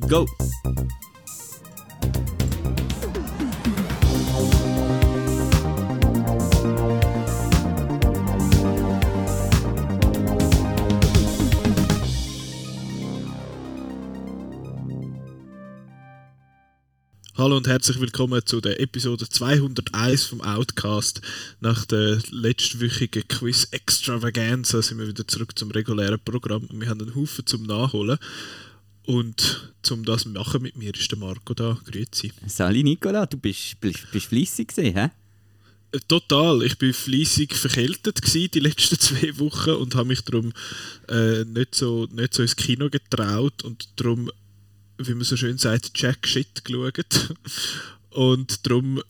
go! Hallo und herzlich willkommen zu der Episode 201 vom Outcast. Nach der letztwöchigen Quiz Extravaganza sind wir wieder zurück zum regulären Programm und wir haben einen Haufen zum Nachholen. Und zum das machen mit mir ist der Marco da. Grüezi. Sali Nicola, du bist, bist, bist fleissig gesehen, hä? Äh, Total. Ich bin fließig verkältet gewesen, die letzten zwei Wochen und habe mich darum äh, nicht, so, nicht so ins Kino getraut und darum wie man so schön sagt, Jack Shit geschaut. Und darum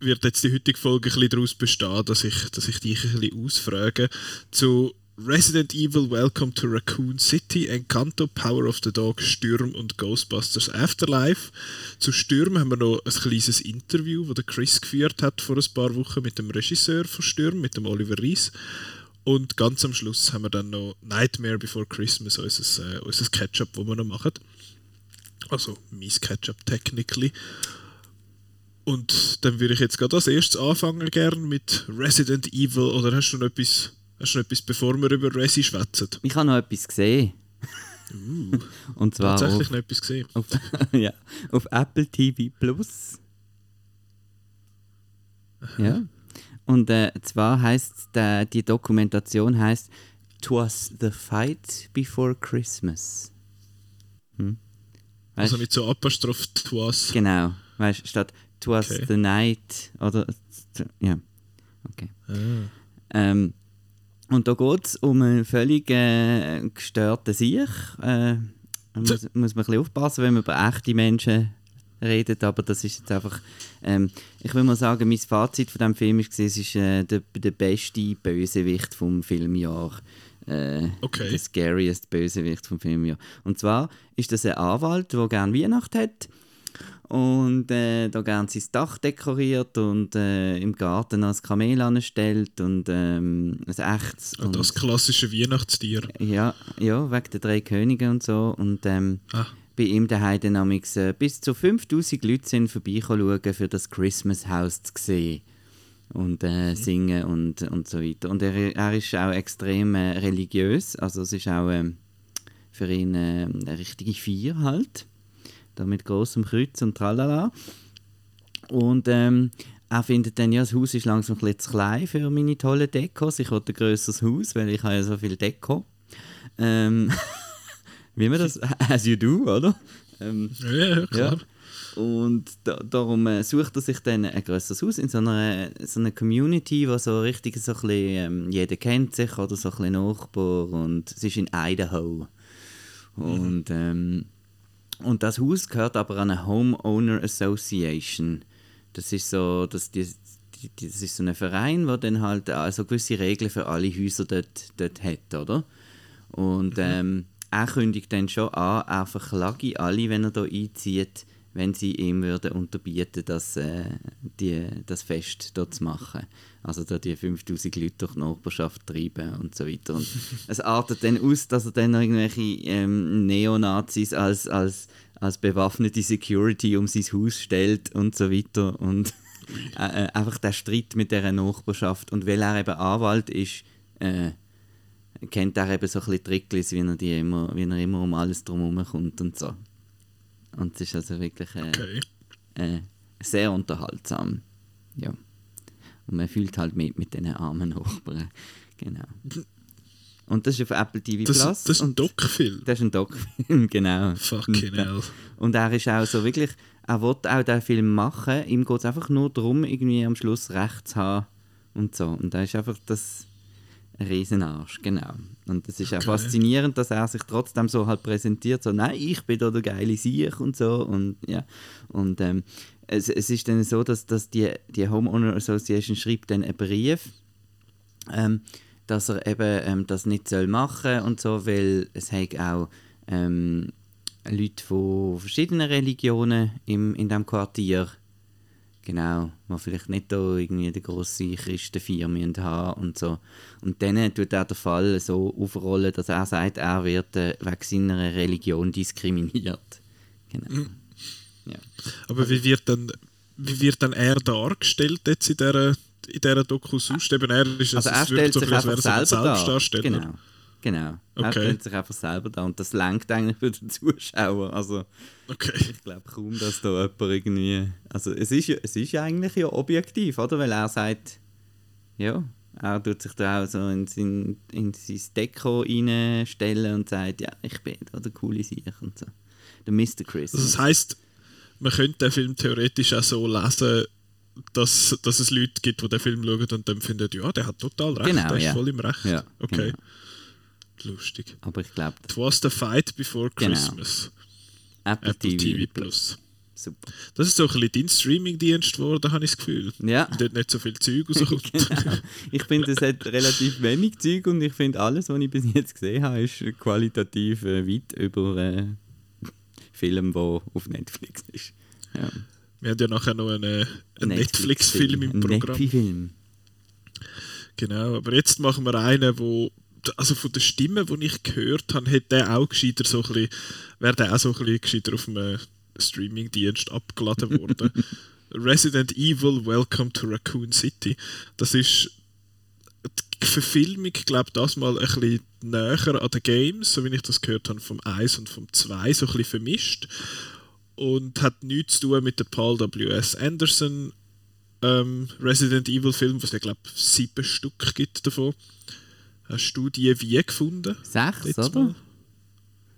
wird jetzt die heutige Folge ein bisschen daraus bestehen, dass ich, dass ich dich ein bisschen ausfrage zu Resident Evil Welcome to Raccoon City, Encanto, Power of the Dog, Stürm und Ghostbusters Afterlife. Zu Stürm haben wir noch ein kleines Interview, das Chris geführt hat vor ein paar Wochen mit dem Regisseur von Stürm, mit dem Oliver Rees. Und ganz am Schluss haben wir dann noch Nightmare Before Christmas, unser, äh, unser Ketchup, das wir noch machen. Also mein Ketchup technically. Und dann würde ich jetzt gerade als erstes anfangen gern mit Resident Evil. Oder hast du noch etwas, hast du noch etwas bevor wir über Resi schwätzen? Ich habe noch etwas gesehen. Uh, Und zwar tatsächlich auf, noch etwas gesehen. auf, ja, auf Apple TV Plus. Ja. Und äh, zwar heißt die Dokumentation heißt "Twas the Fight Before Christmas". Hm? Weißt, Also mit so apostropht was. genau, weißt statt "Twas Okay. the Night" oder ja, okay. Ah. Ähm, und da geht es um einen völlig äh, gestörten Sieg. Äh, muss, muss man ein bisschen aufpassen, wenn man über echte Menschen redet, aber das ist jetzt einfach... Ähm, ich will mal sagen, mein Fazit von diesem Film war, es ist äh, der, der beste Bösewicht vom Filmjahr. Äh, Okay. Der scariest Bösewicht vom Filmjahr. Und zwar ist das ein Anwalt, der gerne Weihnacht hat und äh, da gern sein Dach dekoriert und äh, im Garten ein Kamel anstellt und ähm, ein echtes. Und Und, das klassische Weihnachtstier. ja, ja, wegen der drei Könige und so. Und ähm, Ah. bei ihm daheim dann amigs, äh, bis zu 5000 Leute sind vorbeischauen, für das Christmas House zu sehen. Und äh, singen und, und so weiter. Und er, er ist auch extrem äh, religiös. Also es ist auch ähm, für ihn äh, eine richtige Feier halt. Da mit großem Kreuz und tralala. Und ähm, er findet dann, ja, das Haus ist langsam ein bisschen zu klein für meine tollen Dekos. Ich wollte ein grösseres Haus, weil ich habe ja so viel Deko. Ähm, wie man das, as you do, oder? Ähm, Ja, ja, klar. und da, darum äh, sucht er sich dann ein grösseres Haus in so einer, so einer Community, wo so richtig so ein bisschen, ähm, jeder kennt sich oder so ein bisschen Nachbar und es ist in Idaho. Und, ähm, und das Haus gehört aber an eine Homeowner Association. Das ist so, dass die, die, das ist so ein Verein, der dann halt also gewisse Regeln für alle Häuser dort, dort hat, oder? Und ähm, er kündigt dann schon an, er verklage alle, wenn er da einzieht, wenn sie ihm würden unterbieten, das, äh, die, das Fest dort zu machen. Also da die 5000 Leute durch die Nachbarschaft treiben und so weiter. Und es artet dann aus, dass er dann noch irgendwelche ähm, Neonazis als, als, als bewaffnete Security um sein Haus stellt und so weiter. Und äh, äh, einfach der Streit mit dieser Nachbarschaft. Und weil er eben Anwalt ist, äh, kennt er eben so ein bisschen Tricklis, wie er, die immer, wie er immer um alles drumherum kommt und so. Und es ist also wirklich äh, Okay. äh, sehr unterhaltsam. Ja. Und man fühlt halt mit mit diesen armen Nachbarn. Genau. Und das ist auf Apple TV Das, Plus. das ist ein Doc-Film. das ist ein Doc-Film, genau. Fucking und, hell. und er ist auch so wirklich, er will auch diesen Film machen. Ihm geht es einfach nur darum, irgendwie am Schluss Recht zu haben und so. Und er ist einfach das Riesenarsch, genau. Und es ist auch Okay. faszinierend, dass er sich trotzdem so halt präsentiert, so, nein, ich bin da der geile Sieg und so. Und ja, und ähm, es, es ist dann so, dass, dass die, die Homeowner Association schreibt dann einen Brief, ähm, dass er eben ähm, das nicht soll machen und so, weil es hat auch ähm, Leute von verschiedenen Religionen im, in diesem Quartier, genau, die vielleicht nicht da irgendwie die grosse Christenfeier müssen haben und so. Und dann tut er den Fall so aufrollen, dass er sagt, er wird äh, wegen seiner Religion diskriminiert. Genau. Mhm. Ja. Aber wie wird dann, wie wird dann er dargestellt jetzt in dieser, in dieser Doku sonst? Eben er ist Also es er stellt so, sich einfach er so selber ein da. Genau. Genau. Er Okay. stellt sich einfach selber da und das lenkt eigentlich für den Zuschauer. Also Okay. ich glaube kaum, dass da jemand irgendwie... Also es ist, ja, es ist ja eigentlich ja objektiv, oder? Weil er sagt, ja, er tut sich da auch so in sein, in sein Deko reinstellen und sagt, ja, ich bin da der coole Sieg und so. Der Mr. Chris. Also das heisst, man könnte den Film theoretisch auch so lesen, dass, dass es Leute gibt, die den Film schauen und dann finden, ja, der hat total recht, Genau, der ist ja. voll im Recht. Ja, okay. genau. Lustig. Aber ich glaube, It was the fight before Genau. Christmas. Apple, Apple TV, TV Plus. Super. Das ist so ein bisschen dein Streaming-Dienst geworden, habe ich das Gefühl. Ja. Weil dort nicht so viel Zeug rauskommt. Genau. Ich finde, es hat relativ wenig Zeug und ich finde, alles, was ich bis jetzt gesehen habe, ist qualitativ äh, weit über äh, Film, der auf Netflix ist. Ja. Wir haben ja nachher noch einen, einen Netflix-Film im Ein Programm. Netflix-Film. Genau, aber jetzt machen wir einen, wo also von der Stimme, die ich gehört habe, hätte der auch gescheiter so ein bisschen, wäre der auch so ein bisschen gescheiter auf einem Streaming-Dienst abgeladen worden. Resident Evil Welcome to Raccoon City. Das ist die Verfilmung, glaube ich, das mal ein bisschen näher an den Games, so wie ich das gehört habe, vom 1 und vom 2, so ein bisschen vermischt. Und hat nichts zu tun mit dem Paul W.S. Anderson ähm, Resident Evil Film, was es, glaube sieben Stück gibt davon. Hast du die wie gefunden? Sechs, oder? Mal?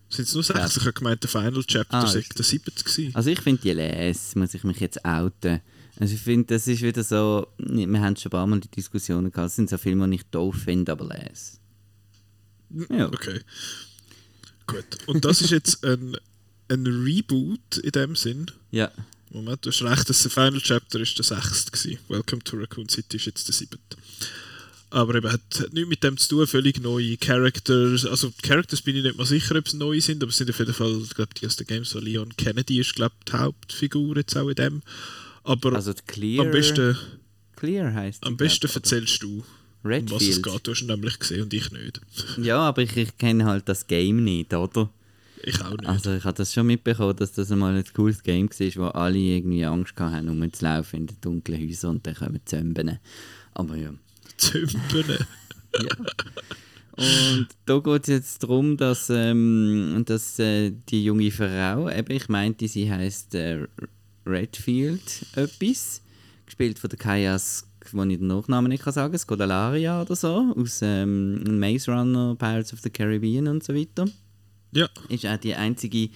Sind es nur sechs? Ja. Ich habe gemeint, der Final Chapter Ah, sei ist- der siebte gewesen. Also ich finde die Les, muss ich mich jetzt outen. Also ich finde, das ist wieder so, wir haben schon ein paar Mal die Diskussionen gehabt, es sind so Filme, die ich doof finde, aber Les. Ja. Okay. Gut. Und das ist jetzt ein, ein Reboot in dem Sinn. Ja. Moment, du hast recht, das Final Chapter ist der sechste gewesen. Welcome to Raccoon City ist jetzt der siebte. Aber eben, hat, hat nichts mit dem zu tun, völlig neue Characters. Also, Characters bin ich nicht mal sicher, ob es neu sind, aber es sind auf jeden Fall, ich glaube, die aus den Games, so Leon Kennedy ist, glaube ich, die Hauptfigur jetzt auch in dem. Aber Also Clear, am besten, Clear die, am besten glaub erzählst du, um was es geht. Du hast ihn nämlich gesehen und ich nicht. Ja, aber ich, ich kenne halt das Game nicht, oder? Ich auch nicht. Also ich habe das schon mitbekommen, dass das einmal ein cooles Game war, wo alle irgendwie Angst hatten, rumzulaufen in den dunklen Häusern und dann kommen Zömben. Aber ja. Zümpeln. ja. Und da geht es jetzt darum, dass, ähm, dass äh, die junge Frau, eben, ich meinte, sie heißt äh, Redfield etwas, gespielt von der Kaya, wo ich den Nachnamen nicht kann sagen, Scodelaria oder so, aus ähm, Maze Runner, Pirates of the Caribbean und so weiter. Ja. Ist auch die einzige,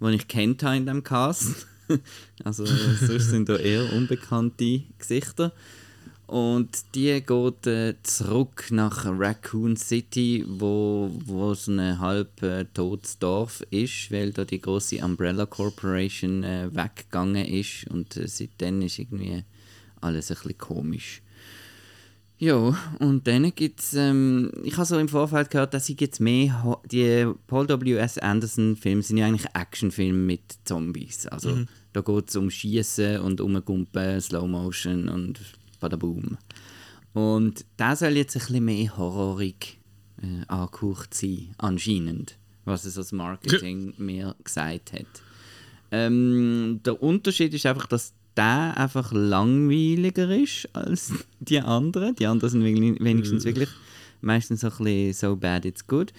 die ich kennt habe in diesem Cast. also sonst sind da eher unbekannte Gesichter. Und die geht äh, zurück nach Raccoon City, wo, wo so ein halb äh, totes Dorf ist, weil da die große Umbrella Corporation äh, weggegangen ist. Und äh, seitdem ist irgendwie alles ein bisschen komisch. Ja, und dann gibt es, ähm, ich habe so im Vorfeld gehört, dass ich jetzt mehr, ho- die Paul W.S. Anderson-Filme sind ja eigentlich Actionfilme mit Zombies. Also da geht es um Schießen und um Gumpen, Slow Motion und Badaboom. Und der soll jetzt ein bisschen mehr horrorig äh, angehaucht sein, anscheinend, was es als Marketing mir gesagt hat. Ähm, der Unterschied ist einfach, dass der einfach langweiliger ist als die anderen. Die anderen sind wenigstens wirklich meistens so ein bisschen so bad it's good.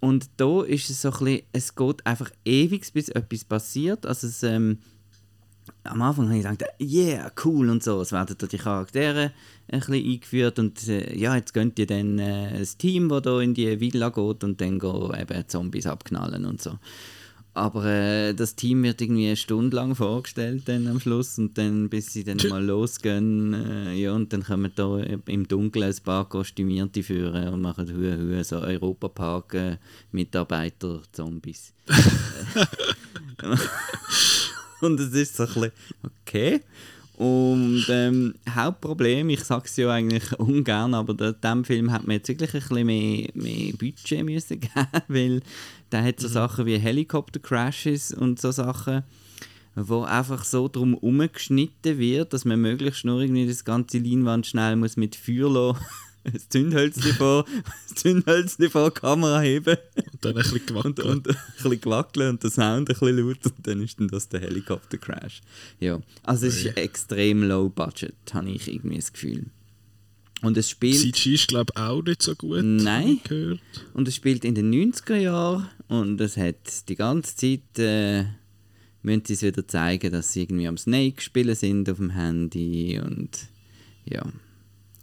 Und da ist es so ein bisschen, es geht einfach ewig, bis etwas passiert. Also es, ähm, am Anfang habe ich gedacht, yeah, cool und so. Es werden da die Charaktere ein bisschen eingeführt und äh, ja, jetzt könnt ihr dann äh, das Team, das da in die Villa geht und dann go eben Zombies abknallen und so. Aber äh, das Team wird irgendwie eine Stunde lang vorgestellt dann am Schluss und dann, bis sie dann mal losgehen, äh, ja, und dann kommen da im Dunkeln ein paar Kostümierte führen und machen Hue, Hue, so Europapark äh. Und es ist so ein bisschen, okay. Und ähm, Hauptproblem, ich sage es ja eigentlich ungern, aber in diesem Film hat man jetzt wirklich ein bisschen mehr, mehr Budget müssen geben, weil der hat so Sachen wie Helikopter-Crashes und so Sachen, wo einfach so drum umgeschnitten wird, dass man möglichst nur irgendwie das ganze Leinwand schnell muss mit Feuer lassen, das Zündhölzchen vor, das Zündhölzchen vor die Kamera heben Und dann ein bisschen und, gewackelt. und ein bisschen gewackeln und der Sound ein bisschen laut und dann ist dann das der Helikopter-Crash. Ja, also es ist extrem low budget, habe ich irgendwie das Gefühl. Und es spielt... CG ist, glaube ich, auch nicht so gut. Nein. Gehört. Und es spielt in den 90er Jahren und es hat die ganze Zeit, äh, müssen sie es wieder zeigen, dass sie irgendwie am Snake spielen sind auf dem Handy und ja,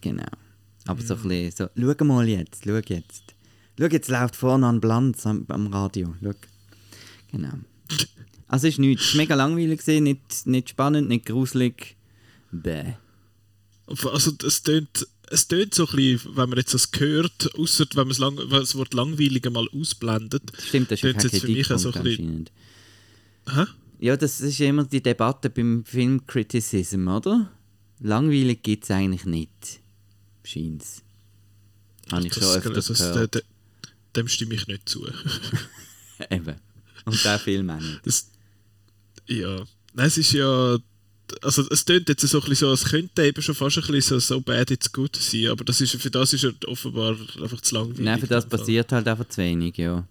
genau. Aber so ein bisschen so, schau mal jetzt, schau jetzt. Schau, jetzt läuft vorne an Blanz am, am Radio, schau. Genau. Also es ist nichts, es ist mega langweilig gewesen, nicht, nicht spannend, nicht gruselig. Bäh. Also es tönt, es tönt so ein bisschen, wenn man jetzt das hört, außer wenn man das, lang, das Wort langweilig mal ausblendet. Stimmt, das ist ja kein jetzt für mich auch Kritikpunkt so ein bisschen, anscheinend. Hä? Ja, das ist immer die Debatte beim Film Criticism, oder? Langweilig gibt es eigentlich nicht. Scheint's. Habe ich schon Das- öfters das- gehört. de- de- Dem stimme ich nicht zu. Eben. Und der Film auch nicht. Das, ja, nein, es ist ja. Also es tönt jetzt so ein bisschen so, es könnte eben schon fast ein bisschen so, so bad it's good sein, aber das ist, für das ist er offenbar einfach zu langweilig. Nein, für das passiert halt einfach zu wenig, ja.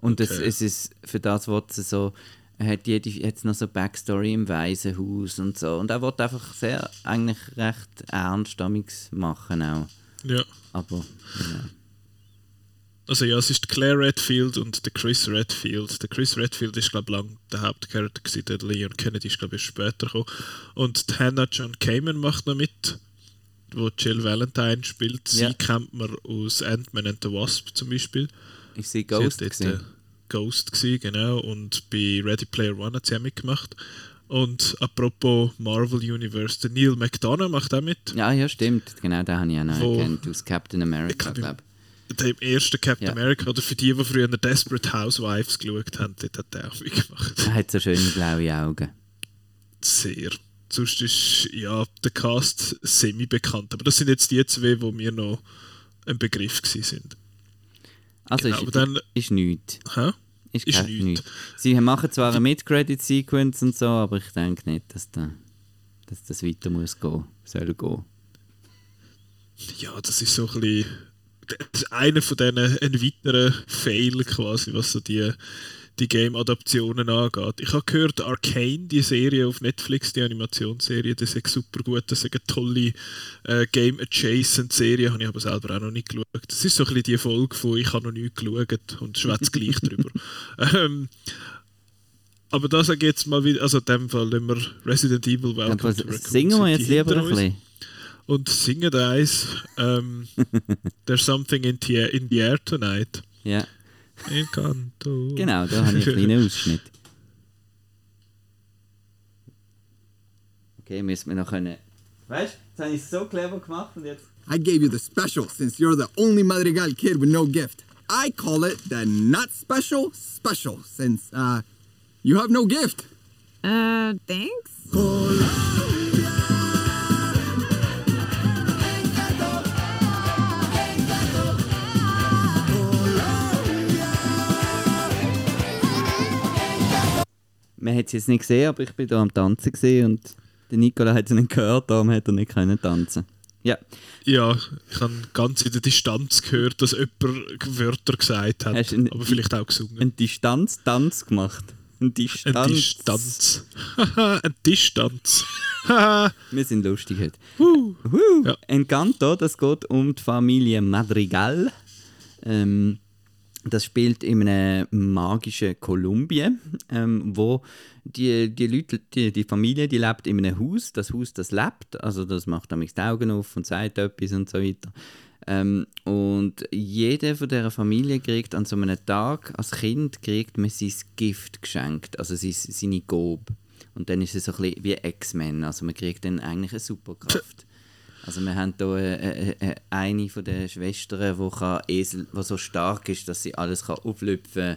Und es, Okay. es ist, für das wird es so, hat jede, jetzt noch so Backstory im Waisenhaus und so. Und er wird einfach sehr, eigentlich recht ernst machen auch. Ja. Aber, genau. Also ja, es ist Claire Redfield und der Chris Redfield. Der Chris Redfield ist glaube ich lang der Hauptcharakter gewesen, der Leon Kennedy ist glaube ich erst später gekommen. Und die Hannah John Kamen macht noch mit, wo Jill Valentine spielt. Sie Ja. kennt man aus Ant-Man and the Wasp zum Beispiel. Sie Sie hat Ghost dort, gewesen? Ghost gewesen, genau. Und bei Ready Player One hat sie auch mitgemacht. Und apropos Marvel Universe, der Neil McDonough macht auch mit. Ja, ja, stimmt. Genau, den habe ich auch noch Wo- erkannt. Aus Captain America, Ich glaub, glaube Dem ersten Captain Ja. America, oder für die, die früher Desperate Housewives geschaut haben, dort hat er auch mitgemacht. Er hat so schöne blaue Augen. Sehr. Sonst ist ja der Cast semi-bekannt. Aber das sind jetzt die zwei, wo mir noch ein Begriff sind. Also Genau, ist, dann- ist nichts. Hä? Ist, Ist nichts. nichts. Sie machen zwar eine Mid-Credit-Sequence und so, aber ich denke nicht, dass, da, dass das weiter muss gehen, soll gehen. Ja, das ist so ein bisschen das ist einer von diesen ein weiterer Fail quasi, was so die, die Game-Adaptionen angeht. Ich habe gehört, Arcane, die Serie auf Netflix, die Animationsserie, das ist super gut, das ist eine tolle äh, Game-Adjacent-Serie, habe ich aber selber auch noch nicht geschaut. Das ist so ein bisschen die Folge von «Ich habe noch nicht geschaut» und schwätze gleich drüber. Ähm, aber da sage ich jetzt mal wieder, also in dem Fall nehmen wir Resident Evil Welcome Raccoon singen wir jetzt lieber ein bisschen. und singen eins. Ähm, There's something in the, in the air tonight. Ja, Encanto. genau, da habe ich einen kleinen Ausschnitt. Okay, müssen wir noch können... Weißt du, jetzt habe ich es so clever gemacht und jetzt... I gave you the special since you're the only Madrigal kid with no gift. I call it the not special special since, uh, you have no gift. Uh, thanks. Man hat es jetzt nicht gesehen, aber ich bin da am Tanzen gesehen und der Nicola hat es nicht gehört, darum hat er nicht können tanzen. Ja, Ja, ich habe ganz in der Distanz gehört, dass jemand Wörter gesagt hat, Hast aber vielleicht auch gesungen. einen Distanztanz gemacht. Ein Distanz. Ein Distanz. Ein Distanz. Wir sind lustig heute. Huh. Huh. Ja. Encanto, das geht um die Familie Madrigal. Ähm, das spielt in einem magischen Kolumbien, ähm, wo die, die Leute, die, die Familie, die lebt in einem Haus. Das Haus, das lebt, also das macht damit die Augen auf und sagt etwas und so weiter. Ähm, und jeder von dieser Familie kriegt an so einem Tag, als Kind, kriegt man sein Gift geschenkt, also sein, seine Gabe. Und dann ist es so ein bisschen wie X-Men, also man kriegt dann eigentlich eine Superkraft. Also wir haben hier äh, äh, äh, eine von den Schwestern, die kann Esel, die so stark ist, dass sie alles kann auflüpfen kann.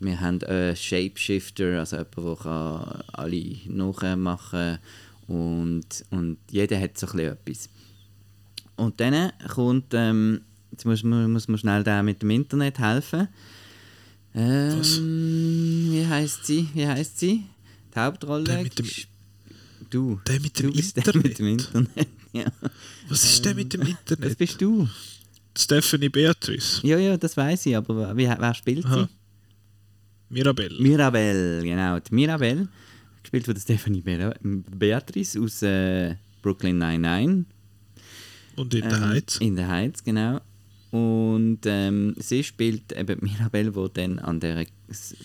Wir haben einen Shapeshifter, also jemand, der kann alle nachmachen kann. Und, und jeder hat so ein bisschen etwas. Und dann kommt, ähm, jetzt muss man, muss man schnell da mit dem Internet helfen. Ähm, wie heißt sie? Wie heißt sie? Die Hauptrolle? Der mit dem- du. Der mit du dem bist der mit dem Internet. Ja. Was ist denn mit dem Das Internet? bist du. Stephanie Beatrice. Ja, ja, das weiß ich, aber wie, wer spielt sie? Mirabelle. Mirabelle, genau. Die Mirabelle, gespielt von der Stephanie Be Beatrice aus äh, Brooklyn 99. und in der Ähm, Heiz. In der Heiz, genau. Und ähm, sie spielt eben Mirabelle, die dann an der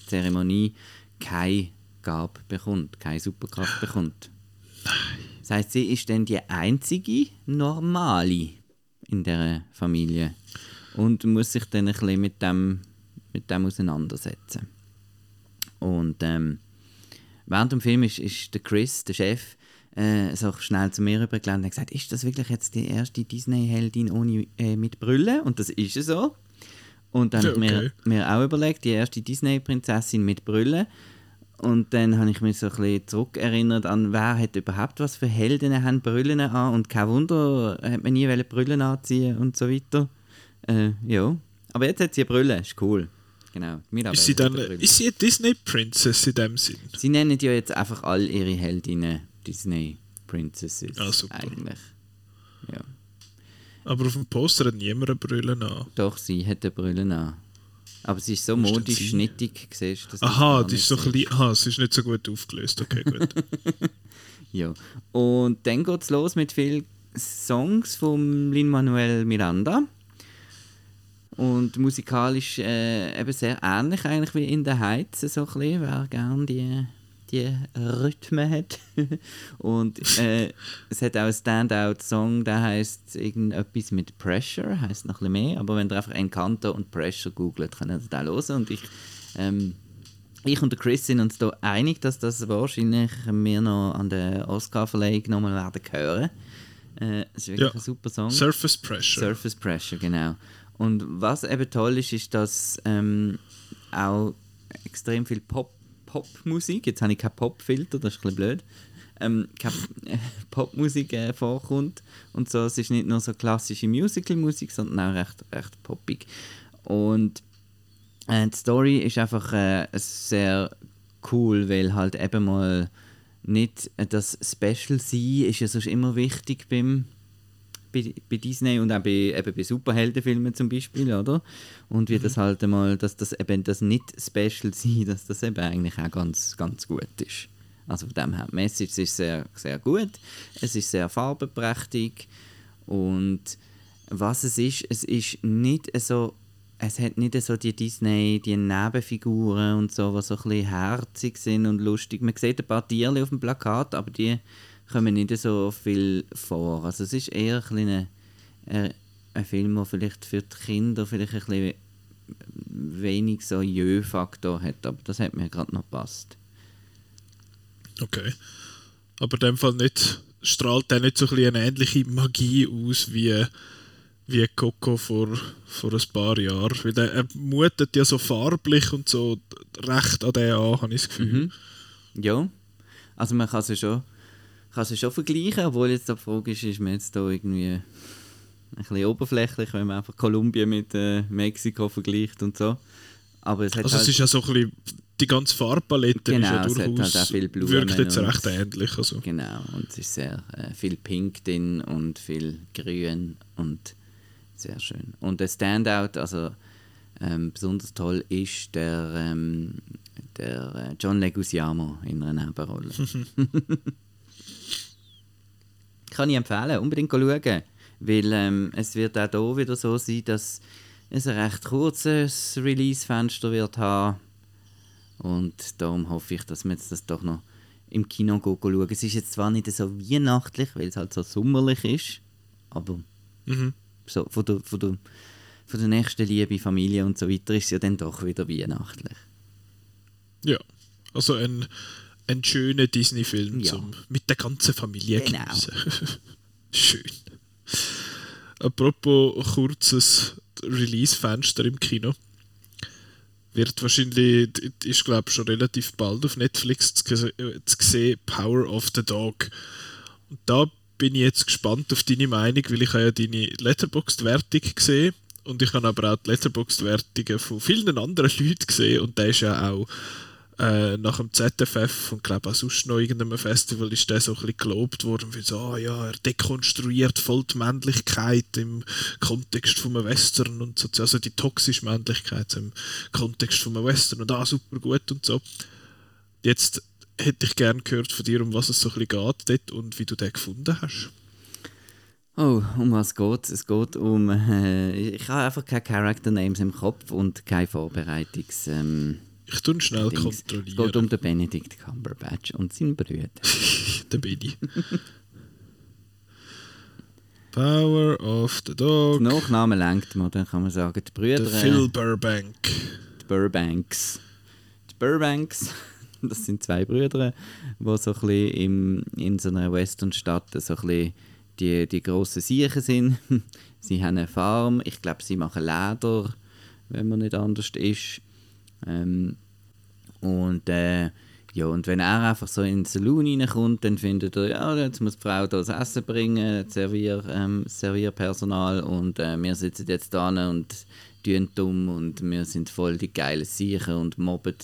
Zeremonie keine Gabe bekommt, keine Superkraft bekommt. Das heißt, sie ist dann die einzige Normale in der Familie und muss sich dann ein bisschen mit dem, mit dem auseinandersetzen. Und ähm, während dem Film ist, ist der Chris, der Chef, äh, so schnell zu mir übergelangt und hat gesagt, ist das wirklich jetzt die erste Disney-Heldin ohne äh, mit Brille? Und das ist so. Und dann Ja, habe ich okay. mir, mir auch überlegt, die erste Disney-Prinzessin mit Brille. Und dann habe ich mich so ein bisschen zurückerinnert an, wer hat überhaupt was für Helden haben Brillen an und kein Wunder, hat man nie Brillen anziehen und so weiter. Äh, ja. Aber jetzt hat sie eine Brille, ist cool. Genau. Ist sie, dann, ist sie eine Disney-Princess in dem Sinn? Sie nennen ja jetzt einfach all ihre Heldinnen Disney Princesses. Ah, super. Eigentlich. Ja. Aber auf dem Poster hat niemand eine Brille an. Doch, sie hat eine Brille an. Aber sie ist so modisch sie? schnittig, siehst du? Aha, das ist so ein siehst. bisschen, aha, es ist nicht so gut aufgelöst. Okay, gut. Ja. Und dann geht es los mit vielen Songs von Lin-Manuel Miranda. Und musikalisch äh, eben sehr ähnlich eigentlich wie in der Heiz, so ein bisschen, wer gerne die, die Rhythmen hat. und äh, es hat auch einen Standout-Song, der heißt irgendetwas mit Pressure, heißt noch ein bisschen mehr, aber wenn ihr einfach Encanto und Pressure googelt, könnt ihr den hören. Und ich, ähm, ich und der Chris sind uns da einig, dass das wahrscheinlich wir noch an der Oscar-Verleihung nochmal werden hören. Äh, es ist wirklich Ja. ein super Song. Surface Pressure. Surface Pressure, genau. Und was eben toll ist, ist, dass ähm, auch extrem viel Pop, Popmusik, jetzt habe ich keinen Popfilter, das ist ein bisschen blöd, ähm, keine äh, Popmusik äh, vorkommt und so. Es ist nicht nur so klassische Musicalmusik, sondern auch recht, recht poppig. Und äh, die Story ist einfach äh, sehr cool, weil halt eben mal nicht das Special sein ist ja sonst immer wichtig beim bei, bei Disney und auch bei, eben bei Superheldenfilmen zum Beispiel, oder? Und wie das halt einmal, dass das eben das nicht Special sein, dass das eben eigentlich auch ganz, ganz gut ist. Also von dem her, die Message ist sehr, sehr gut, es ist sehr farbenprächtig und was es ist, es ist nicht so, es hat nicht so die Disney, die Nebenfiguren und so, die so ein bisschen herzig sind und lustig. Man sieht ein paar Tiere auf dem Plakat, aber die kommen nicht so viel vor. Also es ist eher ein, kleiner, äh, ein Film, der vielleicht für die Kinder vielleicht ein bisschen wenig so Jö-Faktor hat, aber das hat mir gerade noch gepasst. Okay. Aber in dem Fall nicht, strahlt der nicht so ein eine ähnliche Magie aus wie, wie Coco vor, vor ein paar Jahren. Weil der er mutet ja so farblich und so recht an den an, habe ich das Gefühl. Ja, also man kann sie schon, kann sie schon vergleichen, obwohl jetzt die Frage ist, ist man jetzt da irgendwie ein bisschen oberflächlich, wenn man einfach Kolumbien mit äh, Mexiko vergleicht und so. Aber es hat Also halt, es ist ja so ein bisschen, die ganze Farbpalette Genau, ist ja es hat halt durchaus, auch viel Blumen wirkt jetzt recht ähnlich. Also. Genau, und es ist sehr äh, viel Pink drin und viel Grün und sehr schön. Und der Standout, also ähm, besonders toll ist der, ähm, der äh, John Leguizamo in einer Nebenrolle. Kann ich empfehlen, unbedingt schauen, weil ähm, es wird auch hier wieder so sein, dass es ein recht kurzes Release-Fenster wird haben und darum hoffe ich, dass wir jetzt das doch noch im Kino schauen. Es ist jetzt zwar nicht so weihnachtlich, weil es halt so sommerlich ist, aber Mhm. so von der, von der, von der nächsten Liebe, Familie und so weiter ist es ja dann doch wieder weihnachtlich. Ja, also ein, ein schöner Disney-Film Ja. zum mit der ganzen Familie Genau. genießen. Schön. Apropos kurzes Release-Fenster im Kino. Wird wahrscheinlich, ist glaube schon relativ bald auf Netflix zu, zu sehen, Power of the Dog. Und da bin ich jetzt gespannt auf deine Meinung, weil ich habe ja deine Letterboxd-Wertung gesehen und ich habe aber auch die Letterboxd-Wertungen von vielen anderen Leuten gesehen und der ist ja auch äh, nach dem ZFF und glaube auch sonst noch irgendeinem Festival ist der so ein bisschen gelobt worden, wie so, ah ja, er dekonstruiert voll die Männlichkeit im Kontext von einem Western und so, also die toxische Männlichkeit im Kontext von einem Western und ah, super gut und so. Jetzt hätte ich gerne gehört von dir, um was es so ein bisschen geht dort und wie du den gefunden hast. Oh, um was geht es? Es geht um. Äh, ich habe einfach keine Character Names im Kopf und keine Vorbereitungs. Ähm, ich tue schnell Dings. kontrollieren. Es geht um den Benedict Cumberbatch und seinen Brüder. Der Benny. Power of the Dog. Der Nachname lenkt man, dann kann man sagen, die Brüder. Der Phil Burbank. die Burbanks. Die Burbanks, das sind zwei Brüder, die so ein bisschen im, in so einer Westernstadt so ein bisschen die, die grossen Siechen sind. sie haben eine Farm, ich glaube, sie machen Leder, wenn man nicht anders ist. Ähm, und, äh, ja, und wenn er einfach so in den Saloon reinkommt, dann findet er, ja, jetzt muss die Frau da das Essen bringen, Servier, ähm, Servierpersonal und äh, wir sitzen jetzt da und tun dumm und wir sind voll die geilen Siechen und mobben,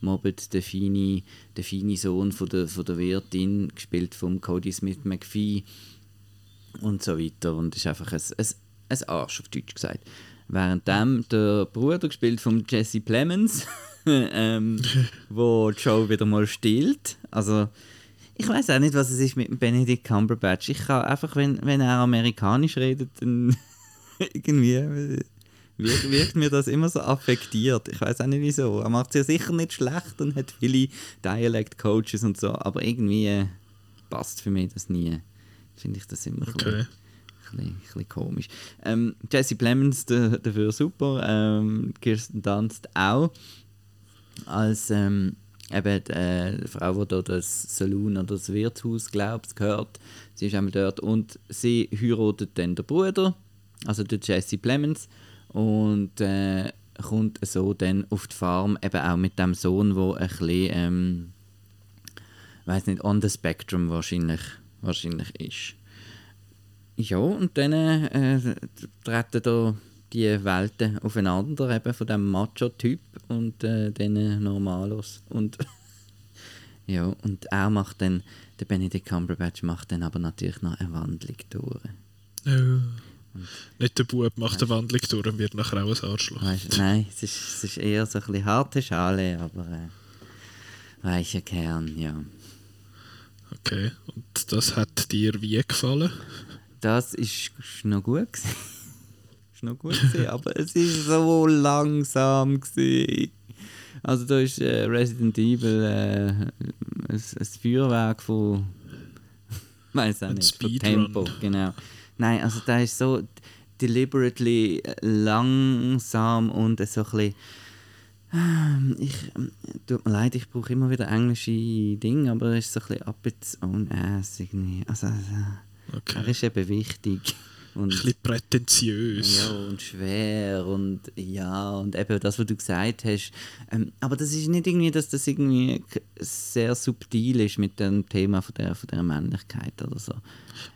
mobben den feinen den Sohn von der, von der Wirtin, gespielt von Cody Smith McPhee und so weiter und ist einfach ein, ein, ein Arsch, auf Deutsch gesagt. Währenddem der Bruder gespielt von Jesse Plemons, ähm, wo Joe wieder mal stillt. Also ich weiß auch nicht, was es ist mit Benedict Cumberbatch. Ich kann einfach, wenn, wenn er amerikanisch redet, dann irgendwie äh, wirkt, wirkt mir das immer so affektiert. Ich weiß auch nicht wieso. Er macht es ja sicher nicht schlecht und hat viele Dialect-Coaches und so, aber irgendwie äh, passt für mich das nie. Finde ich das immer Okay. ein bisschen, bisschen komisch. Ähm, Jesse Plemons da- dafür super. Ähm, Kirsten Dunst auch. Als ähm, eben die, äh, Frau, die da das Saloon oder das Wirtshaus glaubt, gehört. Sie ist einmal dort und sie heiratet dann den Bruder, also den Jesse Plemons. Und äh, kommt so dann auf die Farm, eben auch mit dem Sohn, der ein bisschen, ähm, weiß nicht, on the spectrum wahrscheinlich, wahrscheinlich ist. Ja, und dann äh, treten da die Welten aufeinander, eben von dem Macho-Typ und äh, den Normalos. Und ja, und er macht dann, der Benedict Cumberbatch macht dann aber natürlich noch eine Wandlung durch. Oh. Nicht der Bub macht eine Wandlung durch und wird nachher auch ein Arschloch. Weißt, nein, es ist, es ist eher so ein bisschen harte Schale, aber äh, weicher Kern, ja. Okay. Und das hat dir wie gefallen? Das ist, noch gut gewesen. ist noch gut gewesen, aber es ist so langsam gewesen. Also da ist äh, Resident Evil äh, ein, ein Feuerwerk von weiß auch nicht, von. Tempo, genau. Nein, also da ist so deliberately langsam und so ein bisschen ähm, ich, ähm, tut mir leid, ich brauche immer wieder englische Dinge, aber es ist so ein bisschen up its own ass irgendwie. Also, also Okay. er ist eben wichtig. Ein Und, bisschen prätentiös. ja, und schwer und ja, und eben das, was du gesagt hast. Ähm, aber das ist nicht irgendwie, dass das irgendwie sehr subtil ist mit dem Thema von der, von der Männlichkeit oder so.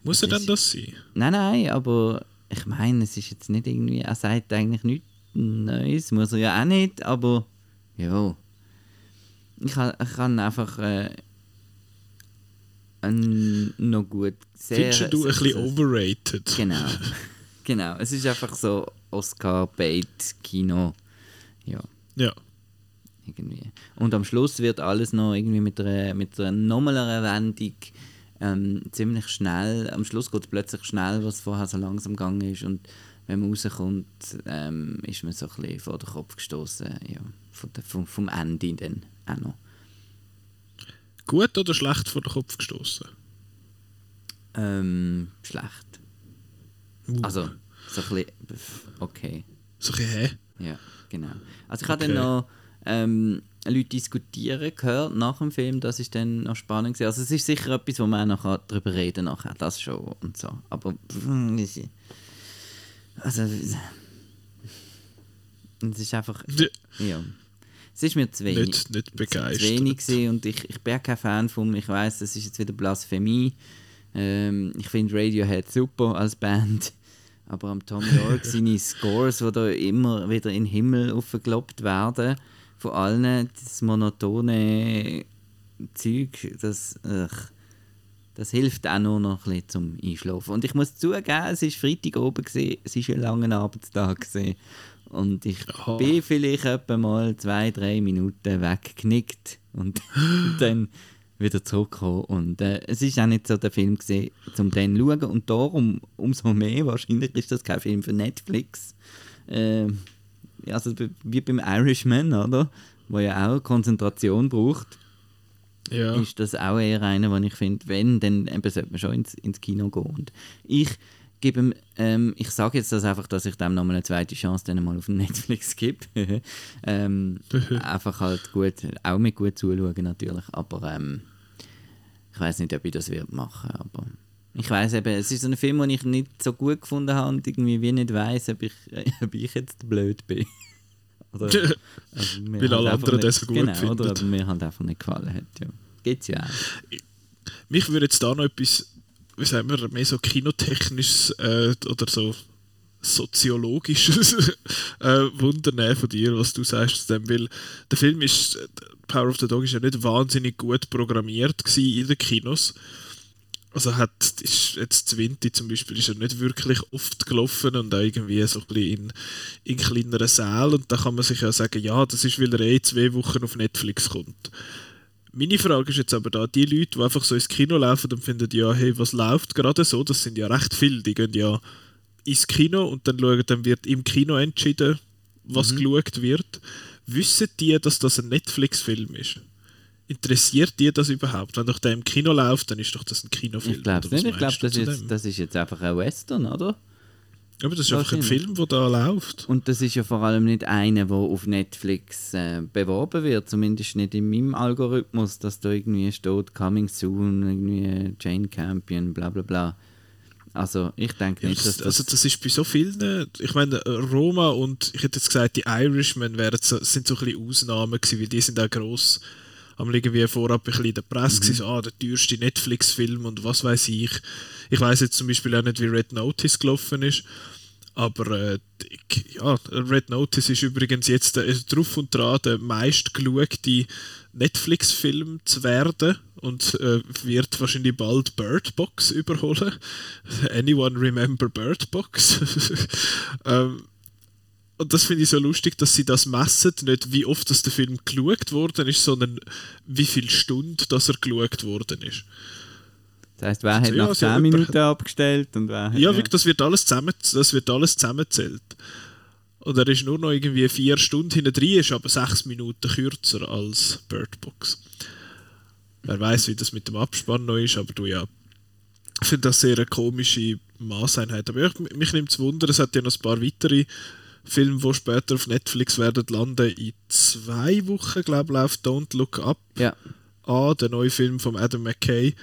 Muss er denn das sein? Nein, nein, aber ich meine, es ist jetzt nicht irgendwie, er sagt eigentlich nichts Neues, muss er ja auch nicht, aber ja. Ich kann, ich kann einfach äh, ein, noch gut sehr... Findest du ein bisschen overrated? Genau. genau. Es ist einfach so Oscar-Bait-Kino. Ja, Ja. irgendwie. Und am Schluss wird alles noch irgendwie mit einer, mit einer nochmaleren Wendung ähm, ziemlich schnell. Am Schluss geht es plötzlich schnell, was vorher so langsam gegangen ist. Und wenn man rauskommt, ähm, ist man so ein bisschen vor den Kopf gestoßen. Ja, von der, vom, vom Ende dann auch noch. Gut oder schlecht vor den Kopf gestoßen? Ähm, schlecht. Uh, Also, so ein bisschen, okay. So ein bisschen, hä? Ja, genau. Also ich habe Okay. dann noch ähm, Leute diskutieren gehört nach dem Film, das ist dann noch spannend gewesen. Also es ist sicher etwas, wo man auch noch darüber reden kann, das schon und so. Aber also es ist einfach, Ja, ja, es ist mir zu wenig. Nicht, nicht zu begeistert. wenig gewesen und ich, ich bin kein Fan von, ich weiß, das ist jetzt wieder Blasphemie. Ähm, ich finde Radiohead super als Band, aber am Tom York seine Scores, die da immer wieder in den Himmel aufgelobt werden, von allen das monotone Zeug, das, ach, das hilft auch nur noch ein bisschen zum Einschlafen. Und ich muss zugeben, es war Freitag oben, gewesen, es war ein langer Arbeitstag. Gewesen. Und ich Aha. bin vielleicht etwa mal zwei, drei Minuten weggeknickt und dann wieder zurückgekommen. Und äh, es ist auch nicht so der Film, gewesen, um den zu schauen. Und darum umso mehr, wahrscheinlich ist das kein Film für Netflix. Ja, also wie beim Irishman, oder? Wo ja auch Konzentration braucht, Ja. ist das auch eher einer, wo ich finde, wenn, dann eben sollte man schon ins, ins Kino gehen. Und ich gebe ihm, ähm, ich sage jetzt das einfach, dass ich dem nochmal eine zweite Chance dann mal auf Netflix gebe. ähm, einfach halt gut, auch mit gut zuschauen natürlich, aber ähm, ich weiß nicht, ob ich das wird machen, aber ich weiß eben, es ist so ein Film, den ich nicht so gut gefunden habe und irgendwie wie nicht weiß, ob ich, ob ich jetzt blöd bin. Oder, also Weil halt alle anderen das so gut genau, finden. Oder ob mir halt einfach nicht gefallen hat, ja. Gibt's ja auch. Mich würde jetzt da noch etwas, wie sagen wir, mehr so kinotechnisches äh, oder so soziologisches äh, Wunder von dir, was du sagst zu dem, weil der Film ist, Power of the Dog ist ja nicht wahnsinnig gut programmiert in den Kinos. Also hat, ist jetzt Zwinti zum Beispiel ist er nicht wirklich oft gelaufen und auch irgendwie so ein bisschen in, in kleineren Sälen und da kann man sich ja sagen, ja, das ist, weil er eh zwei Wochen auf Netflix kommt. Meine Frage ist jetzt aber da, die Leute, die einfach so ins Kino laufen und finden, ja, hey, was läuft gerade so, das sind ja recht viele, die gehen ja ins Kino und dann schauen, dann wird im Kino entschieden, was geschaut wird. Wissen die, dass das ein Netflix-Film ist? Interessiert die das überhaupt? Wenn doch der im Kino läuft, dann ist doch das ein Kinofilm. Ich glaube nicht. Ich glaube, das, ist- das ist jetzt einfach ein Western, oder? Aber das ist einfach ein. Film, der da läuft. Und das ist ja vor allem nicht einer, der auf Netflix äh, beworben wird, zumindest nicht in meinem Algorithmus, dass da irgendwie steht Coming Soon, irgendwie Jane Campion, bla bla bla. Also ich denke nicht, dass das, das... also das ist bei so vielen, ich meine, Roma und ich hätte jetzt gesagt, die Irishmen wären so, sind so ein bisschen Ausnahmen gewesen, weil die sind auch gross am irgendwie vorab ein bisschen in der Presse gewesen, so, ah, der teuerste Netflix-Film und was weiß ich. Ich weiß jetzt zum Beispiel auch nicht, wie Red Notice gelaufen ist, aber äh, ja, Red Notice ist übrigens jetzt äh, drauf und dran der meistgeschaute Netflix-Film zu werden und äh, wird wahrscheinlich bald Bird Box überholen. Anyone remember Bird Box? ähm, und das finde ich so lustig, dass sie das messen, nicht wie oft dass der Film geschaut worden ist, sondern wie viele Stunden dass er geschaut worden ist. Das heisst, wer hat Ja, nach also 10 jemand- Minuten abgestellt und wer hat... Ja, wirklich, das wird alles zusammen, das wird alles zusammengezählt. Und er ist nur noch irgendwie vier Stunden hinten drin, ist aber sechs Minuten kürzer als Bird Box. Wer weiß, wie das mit dem Abspann noch ist, aber du ja. Ich finde das sehr eine komische Maßeinheit. Aber ja, mich nimmt es Wunder, es hat ja noch ein paar weitere Filme, die später auf Netflix werden landen. In zwei Wochen, glaube ich, läuft Don't Look Up Ja. an, der neue Film von Adam McKay.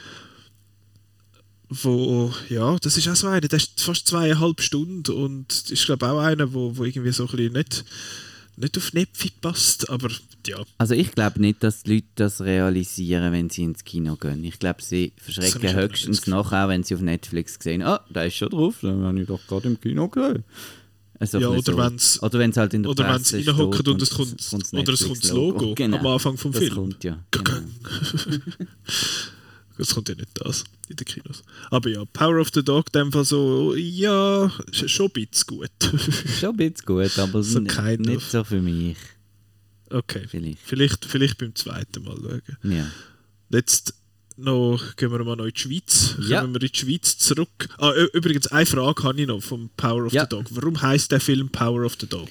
Wo, ja, das ist auch so einer, der ist fast zweieinhalb Stunden und ist, glaube ich, auch einer, wo, wo irgendwie so ein bisschen nicht, nicht auf Nepfi passt, aber ja. Also ich glaube nicht, dass die Leute das realisieren, wenn sie ins Kino gehen. Ich glaube, sie verschrecken höchstens nachher, wenn sie auf Netflix sehen, ah, da ist schon drauf, dann habe ich doch gerade im Kino gesehen. Also Ja, oder so. wenn's- oder wenn es halt in der oder wenn's Presse reinhocken steht und es kommt- oder es kommt das Logo Genau. am Anfang vom das Film. Kommt, ja, genau. Es kommt ja nicht das in den Kinos. Aber ja, Power of the Dog, in dem Fall so, ja, sch- schon ein bisschen gut. Schon ein bisschen gut, aber So nicht of. so für mich. okay, Vielleicht. vielleicht, vielleicht beim zweiten Mal schauen. Ja. Jetzt noch, gehen wir mal noch in die Schweiz. Ja. Kommen wir in die Schweiz zurück. Ah, übrigens, eine Frage habe ich noch vom Power of Ja. the Dog. Warum heißt der Film Power of the Dog?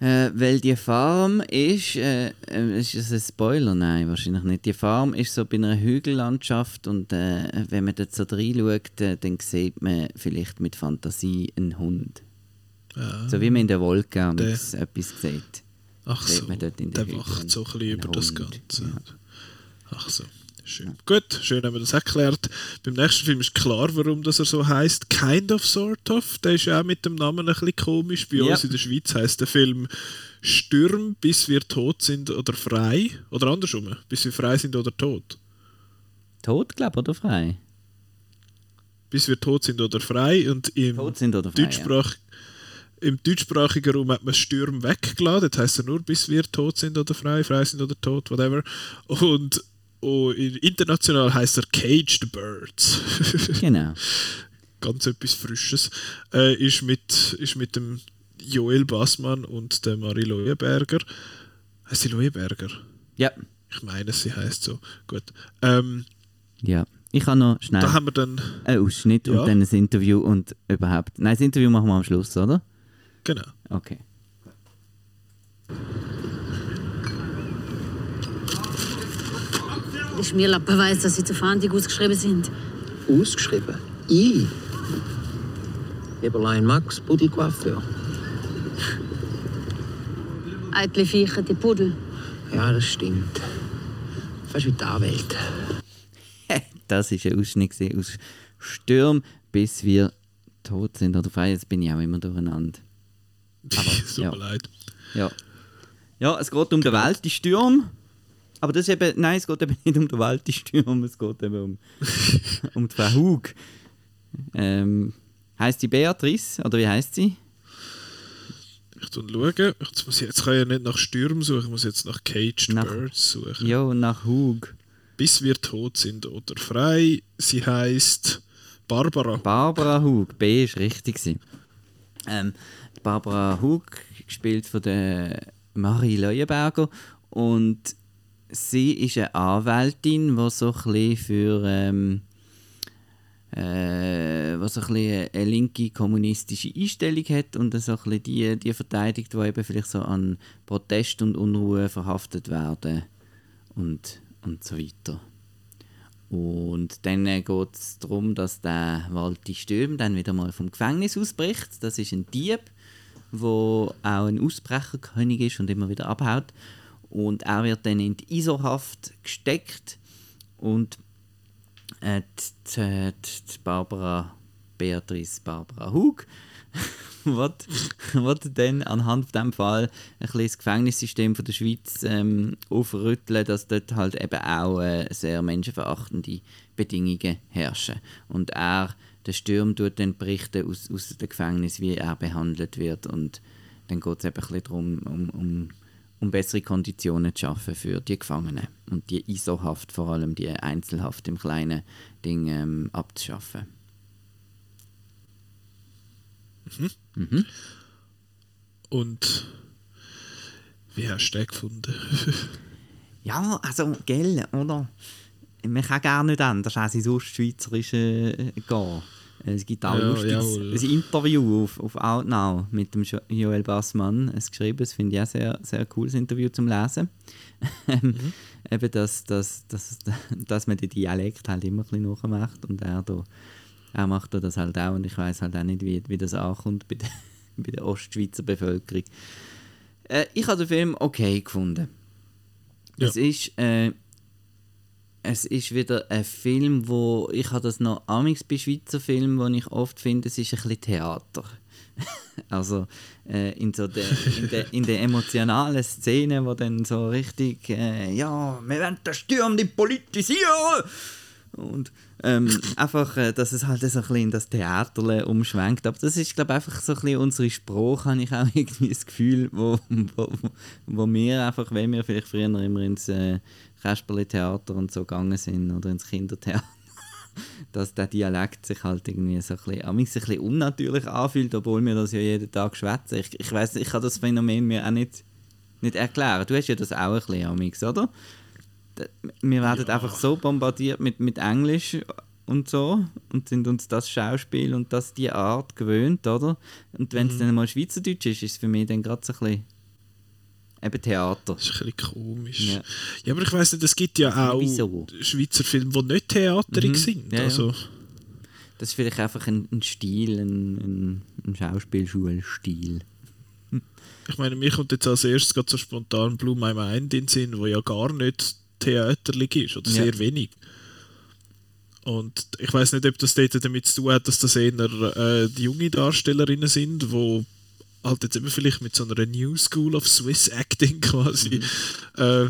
Äh, weil die Farm ist, äh, äh, ist das ein Spoiler? Nein, wahrscheinlich nicht. Die Farm ist so bei einer Hügellandschaft und äh, wenn man dort so reinschaut, äh, dann sieht man vielleicht mit Fantasie einen Hund. So wie man in der Wolke am Der- etwas sieht. Ach Sieht so, man dort in der Hügeln wacht so ein bisschen über das Hund, Ganze. ja. Ach so, schön. Gut, schön haben wir das erklärt. Beim nächsten Film ist klar, warum das er so heißt. Kind of, sort of. Der ist ja auch mit dem Namen ein bisschen komisch. Bei Ja. uns in der Schweiz heißt der Film Stürm, bis wir tot sind oder frei. Oder andersrum, bis wir frei sind oder tot. Tot, glaube oder frei? Bis wir tot sind oder frei. Und im Tot sind oder frei, Deutschsprach Im deutschsprachigen Raum hat man Stürm weggeladen, das heisst ja nur, bis wir tot sind oder frei, frei sind oder tot, whatever. Und, und international heisst er Caged Birds. Genau. Ganz etwas Frisches. Äh, ist, mit, ist mit dem Joel Bassmann und der Marie Leuenberger. Heißt sie Leuenberger? Ja. Ich meine, sie heißt so. Gut. Ähm, Ja. Ich habe noch schnell da haben wir dann. einen Ausschnitt Ja. und dann ein Interview und überhaupt. Nein, das Interview machen wir am Schluss, oder? Genau. Okay. Der Schmierlappe weiß, dass Sie zu Fahndung ausgeschrieben sind. Ausgeschrieben? Ich? Eberlein Max, Pudelcoiffeur. Eitle Viecher, die Pudel. Ja, das stimmt. Fast wie die Anwälte. Das war ein Ausschnitt aus Stürm, bis wir tot sind oder frei. Jetzt bin ich auch immer durcheinander. Es tut ja. mir leid. Ja. Ja, es geht um den Weltensturm. Aber das ist eben, nein, es geht eben nicht um den Weltensturm, es geht eben um, um die Frau Hug. Ähm, heißt die Beatrice, oder wie heißt sie? Ich tu schauen. Jetzt, muss ich, jetzt kann ich ja nicht nach Stürm suchen, ich muss jetzt nach Caged Nach- Birds suchen. Ja, und nach Hug. Bis wir tot sind oder frei. Sie heißt Barbara. Barbara Hug, B ist richtig. Ähm, Barbara Hug, gespielt von der Marie Leuenberger. Und sie ist eine Anwältin, die so ein für. Ähm, äh, was so ein eine linke kommunistische Einstellung hat und so ein die, die verteidigt, die eben vielleicht so an Protest und Unruhe verhaftet werden und, und so weiter. Und dann äh, geht es darum, dass der Walti Stürm dann wieder mal vom Gefängnis ausbricht. Das ist ein Dieb, wo auch ein Ausbrecherkönig ist und immer wieder abhaut. Und er wird dann in die ISO-Haft gesteckt und äh, die, die, die Barbara Beatrice Barbara Hug wird, wird dann anhand von dem Fall ein das Gefängnissystem von der Schweiz ähm, aufrütteln, dass dort halt eben auch äh, sehr menschenverachtende Bedingungen herrschen. Und er, der Sturm, tut dann berichten aus, aus dem Gefängnis, wie er behandelt wird und dann geht es eben ein bisschen darum, um, um, um bessere Konditionen zu schaffen für die Gefangenen und die ISO-Haft, vor allem die Einzelhaft im kleinen Ding ähm, abzuschaffen. Und wie hast du den gefunden? Ja, also, gell, oder? Man kann gar nicht anders, als in sonst Schweizerisch äh, gehen. Es gibt auch Ja, ein lustiges jawohl. ein Interview auf, auf Outnow mit dem Jo- Joel Bassmann es geschrieben. Das finde ich auch sehr, sehr cooles Interview zum Lesen. Ähm, Eben, dass, dass, dass, dass man den Dialekt halt immer ein bisschen nachmacht und er, da, er macht da das halt auch und ich weiß halt auch nicht, wie, wie das ankommt bei der, bei der Ostschweizer Bevölkerung. Äh, ich habe den Film okay gefunden. Ja. Es ist äh, es ist wieder ein Film, wo ich habe das noch amix bei Schweizer Filmen, wo ich oft finde, es ist ein bisschen Theater. also äh, in, so der, in, der, in der emotionalen Szene, wo dann so richtig, äh, ja, wir wollen den Sturm nicht politisieren. Und ähm, einfach, äh, dass es halt so ein bisschen in das Theater umschwenkt. Aber das ist, glaube ich, einfach so ein bisschen unsere Sprache, habe ich auch irgendwie das Gefühl, wo, wo, wo wir einfach, wenn wir vielleicht früher immer ins äh, Kasperle-Theater und so gegangen sind oder ins Kindertheater, dass der Dialekt sich halt irgendwie so ein bisschen, ein bisschen unnatürlich anfühlt, obwohl wir das ja jeden Tag schwätzen. Ich, ich weiß, ich kann das Phänomen mir auch nicht, nicht erklären. Du hast ja das auch ein bisschen amix, oder? Wir werden einfach so bombardiert mit, mit Englisch und so und sind uns das Schauspiel und das die Art gewöhnt, oder? Und wenn es dann mal Schweizerdeutsch ist, ist es für mich dann gerade so ein bisschen eben Theater. Das ist ein bisschen komisch. Ja. Ja, aber ich weiss nicht, es gibt ja auch Wieso? Schweizer Filme, die nicht theaterig Mhm. sind. Ja, ja. also, Das ist vielleicht einfach ein, ein Stil, ein, ein, ein Schauspielschulstil. ich meine, mir kommt jetzt als erstes gerade so spontan Blue My Mind in den Sinn, wo ja gar nicht theaterlich ist oder sehr wenig. Und ich weiß nicht, ob das dort damit zu tun hat, dass das eher äh, die junge Darstellerinnen sind, wo halt jetzt eben vielleicht mit so einer New School of Swiss Acting quasi äh,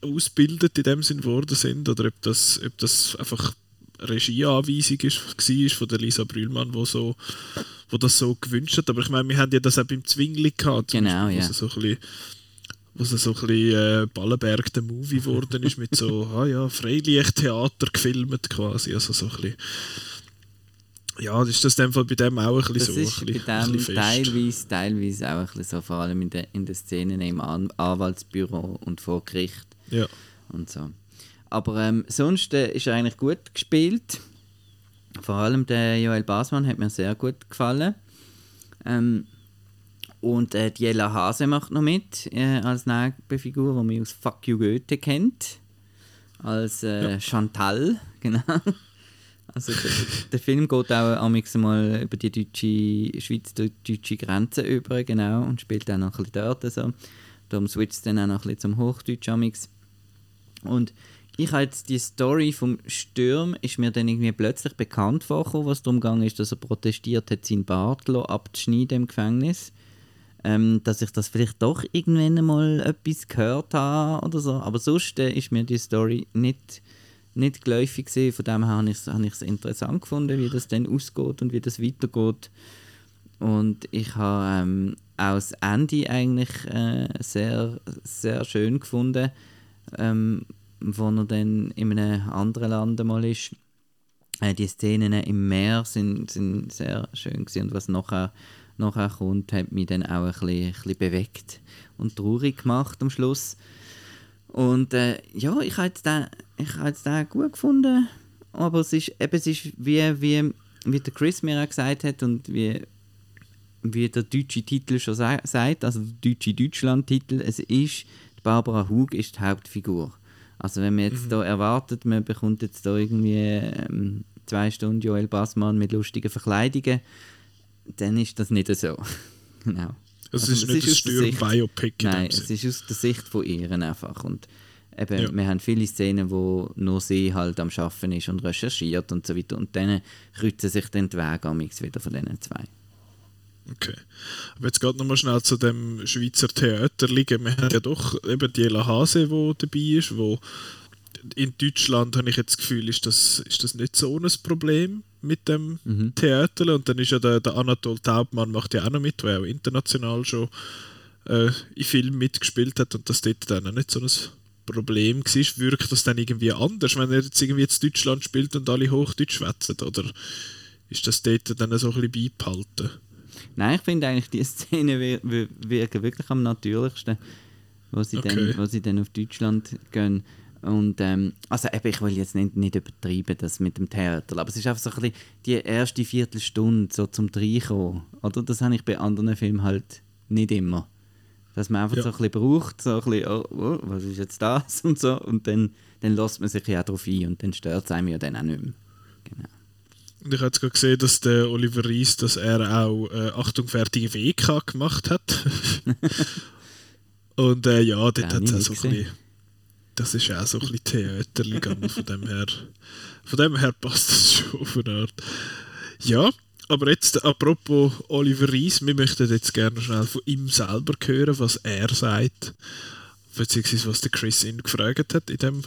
ausgebildet in dem Sinn worden sind oder ob das, ob das einfach Regieanweisung ist, war von der Lisa Brühlmann, wo so wo das so gewünscht hat. Aber ich meine, wir haben ja das auch beim Zwingli gehabt. Genau, Beispiel, ja. Wo es so ein bisschen, wo es so ein bisschen äh, Ballenberg der Movie geworden ist, mit so, ah ja, Freilichttheater gefilmt quasi. Also so ein bisschen, ja, ist das dem Fall bei dem auch ein bisschen Das so. ist bei dem teilweise, teilweise auch ein bisschen so, vor allem in, der in den Szenen im An Anwaltsbüro und vor Gericht Ja. und so. Aber ähm, sonst äh, ist er eigentlich gut gespielt. Vor allem der Joel Basmann hat mir sehr gut gefallen. Ähm, und äh, die Ella Hase macht noch mit äh, als Nebenfigur, die man aus Fuck You Goethe kennt. Als äh, Chantal, genau. Also der, der Film geht auch mal über die deutsche, schweiz-deutsche Grenze über, genau, und spielt auch noch ein bisschen dort. So. Darum switcht es dann auch noch ein bisschen zum Hochdeutsch amix. Und ich habe jetzt die Story vom Sturm ist mir dann irgendwie plötzlich bekannt vorgekommen, was darum ging, ist, dass er protestiert hat, seinen Bart abzuschneiden im Gefängnis. Ähm, dass ich das vielleicht doch irgendwann einmal etwas gehört habe oder so. Aber sonst äh, ist mir die Story nicht, nicht geläufig gewesen. Von dem her habe ich es interessant gefunden, wie das dann ausgeht und wie das weitergeht. Und ich habe ähm, auch das Ende eigentlich äh, sehr, sehr schön gefunden, ähm, wo er dann in einem anderen Land mal ist. Äh, die Szenen im Meer sind, sind sehr schön gewesen. und was nachher, nachher kommt, hat mich dann auch ein bisschen, ein bisschen bewegt und traurig gemacht am Schluss. Und äh, ja, ich habe jetzt den, ich habe jetzt den gut gefunden, aber es ist, eben, es ist wie, wie, wie der Chris mir auch gesagt hat und wie, wie der deutsche Titel schon sa sagt, also der deutsche Deutschland-Titel, es ist, Barbara Hug ist die Hauptfigur. Also wenn man jetzt da erwartet, man bekommt jetzt da irgendwie ähm, zwei Stunden Joel Bassmann mit lustigen Verkleidungen, dann ist das nicht so. genau. Also, Also es ist nicht ein in Nein, es ist aus der Sicht von ihr einfach. Und eben, Ja. wir haben viele Szenen, wo nur sie halt am Schaffen ist und recherchiert und so weiter. Und dann kreuzen sich dann die Wege amix wieder von diesen zwei. Okay. Aber jetzt geht nochmal schnell zu dem Schweizer Theater liegen. Wir haben ja doch eben die Ella Hase, die dabei ist, wo in Deutschland habe ich jetzt das Gefühl, ist das, ist das nicht so ein Problem mit dem Theater. Und dann ist ja der, der Anatol Taubmann macht ja auch noch mit, der auch international schon äh, in Filmen mitgespielt hat und das dort dann auch nicht so ein Problem war. Wirkt das dann irgendwie anders, wenn er jetzt irgendwie in Deutschland spielt und alle Hochdeutsch schwätzen? Oder ist das dort dann so ein bisschen beibehalten? Nein, ich finde eigentlich, die Szenen wir, wir, wirken wirklich am natürlichsten, wo sie, Okay. dann, wo sie dann auf Deutschland gehen. Und, ähm, also eben, ich will jetzt nicht, nicht übertreiben, das mit dem Theater, aber es ist einfach so ein bisschen die erste Viertelstunde so zum Reinkommen, oder? Das habe ich bei anderen Filmen halt nicht immer. Dass man einfach Ja. so ein bisschen braucht, so ein bisschen, oh, oh, was ist jetzt das und so, und dann, dann lässt man sich ja darauf ein und dann stört es einem ja dann auch nicht mehr. Genau. Und ich habe jetzt gerade gesehen, dass der Oliver Reis, dass er auch äh, Achtung fertige WK gemacht hat. Und äh, ja, dort hat es auch so ein bisschen, das ist auch so ein bisschen Theaterli gegangen, von dem her, von dem her passt das schon auf eine Art. Ja, aber jetzt apropos Oliver Reis, wir möchten jetzt gerne schnell von ihm selber hören, was er sagt, beziehungsweise was der Chris ihn gefragt hat in dem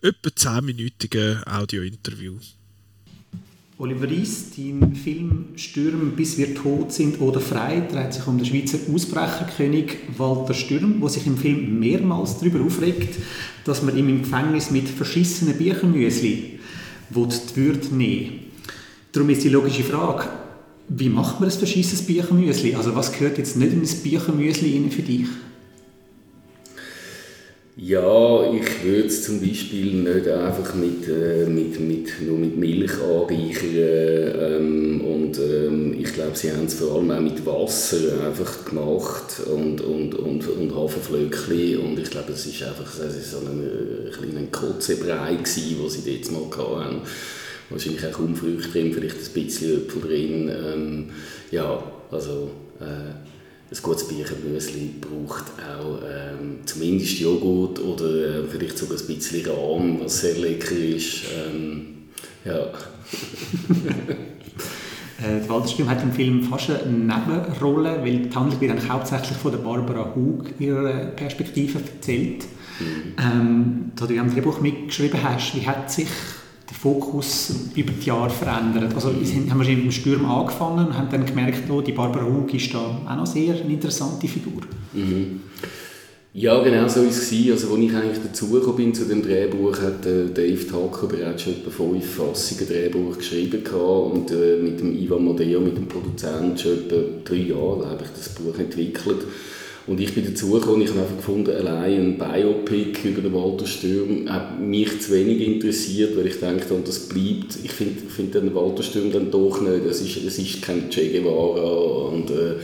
etwa 10-minütigen Audio-Interview. Oliver Reis, dein Film «Stürm, bis wir tot sind oder frei» dreht sich um den Schweizer Ausbrecherkönig Walter Stürm, der sich im Film mehrmals darüber aufregt, dass man ihm im Gefängnis mit verschissenen Büchermüsli will die Würde nehmen Darum ist die logische Frage, wie macht man ein verschissenes Büchermüsli? Also was gehört jetzt nicht in ein Büchermüsli für dich? Ja, ich würde es zum Beispiel nicht einfach mit, äh, mit, mit, nur mit Milch anreichern. Ähm, und ähm, ich glaube, sie haben es vor allem auch mit Wasser einfach gemacht und, und, und, und Haferflöckchen. Und ich glaube, es ist einfach es ist so ein, äh, kleiner Kotzebrei, den sie dort mal hatten. Wahrscheinlich auch kaum Früchte drin, vielleicht ein bisschen Äpfel drin. Ähm, ja, also... Äh, ein gutes Büchermüsli braucht auch ähm, zumindest Joghurt oder äh, vielleicht sogar ein bisschen Rahm, was sehr lecker ist. Ähm, ja. Äh, Walter Stürm hat im Film fast eine Nebenrolle, weil die Handlung wird hauptsächlich von der Barbara Hug ihrer Perspektive erzählt. Ähm, da du ja am Drehbuch mitgeschrieben hast, wie hat sich Fokus über die Jahre verändert? Also haben wir mit dem Sturm angefangen und haben dann gemerkt, oh, die Barbara Hug ist da auch noch sehr eine interessante Figur. Mhm. Ja, genau so war es. Also, als ich eigentlich dazugekommen bin zu dem Drehbuch, hat äh, Dave Tucker bereits schon etwa fünf Fassungen Drehbuch geschrieben gehabt und äh, mit dem Ivan Modeo, mit dem Produzenten, schon etwa drei Jahre habe ich das Buch entwickelt. Und ich bin dazugekommen und ich habe einfach gefunden, allein ein Biopic über den Walter Sturm hat mich zu wenig interessiert, weil ich denke, und das bleibt, ich finde find den Walter Sturm dann doch nicht, es ist, es ist kein Che Guevara und äh,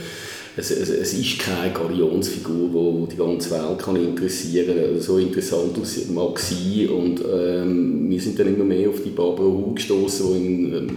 es, es, es, ist keine Galionsfigur, die die ganze Welt kann interessieren kann. So interessant es mag sein. Und ähm, wir sind dann immer mehr auf die Barbara Hu gestoßen, die ihn ähm,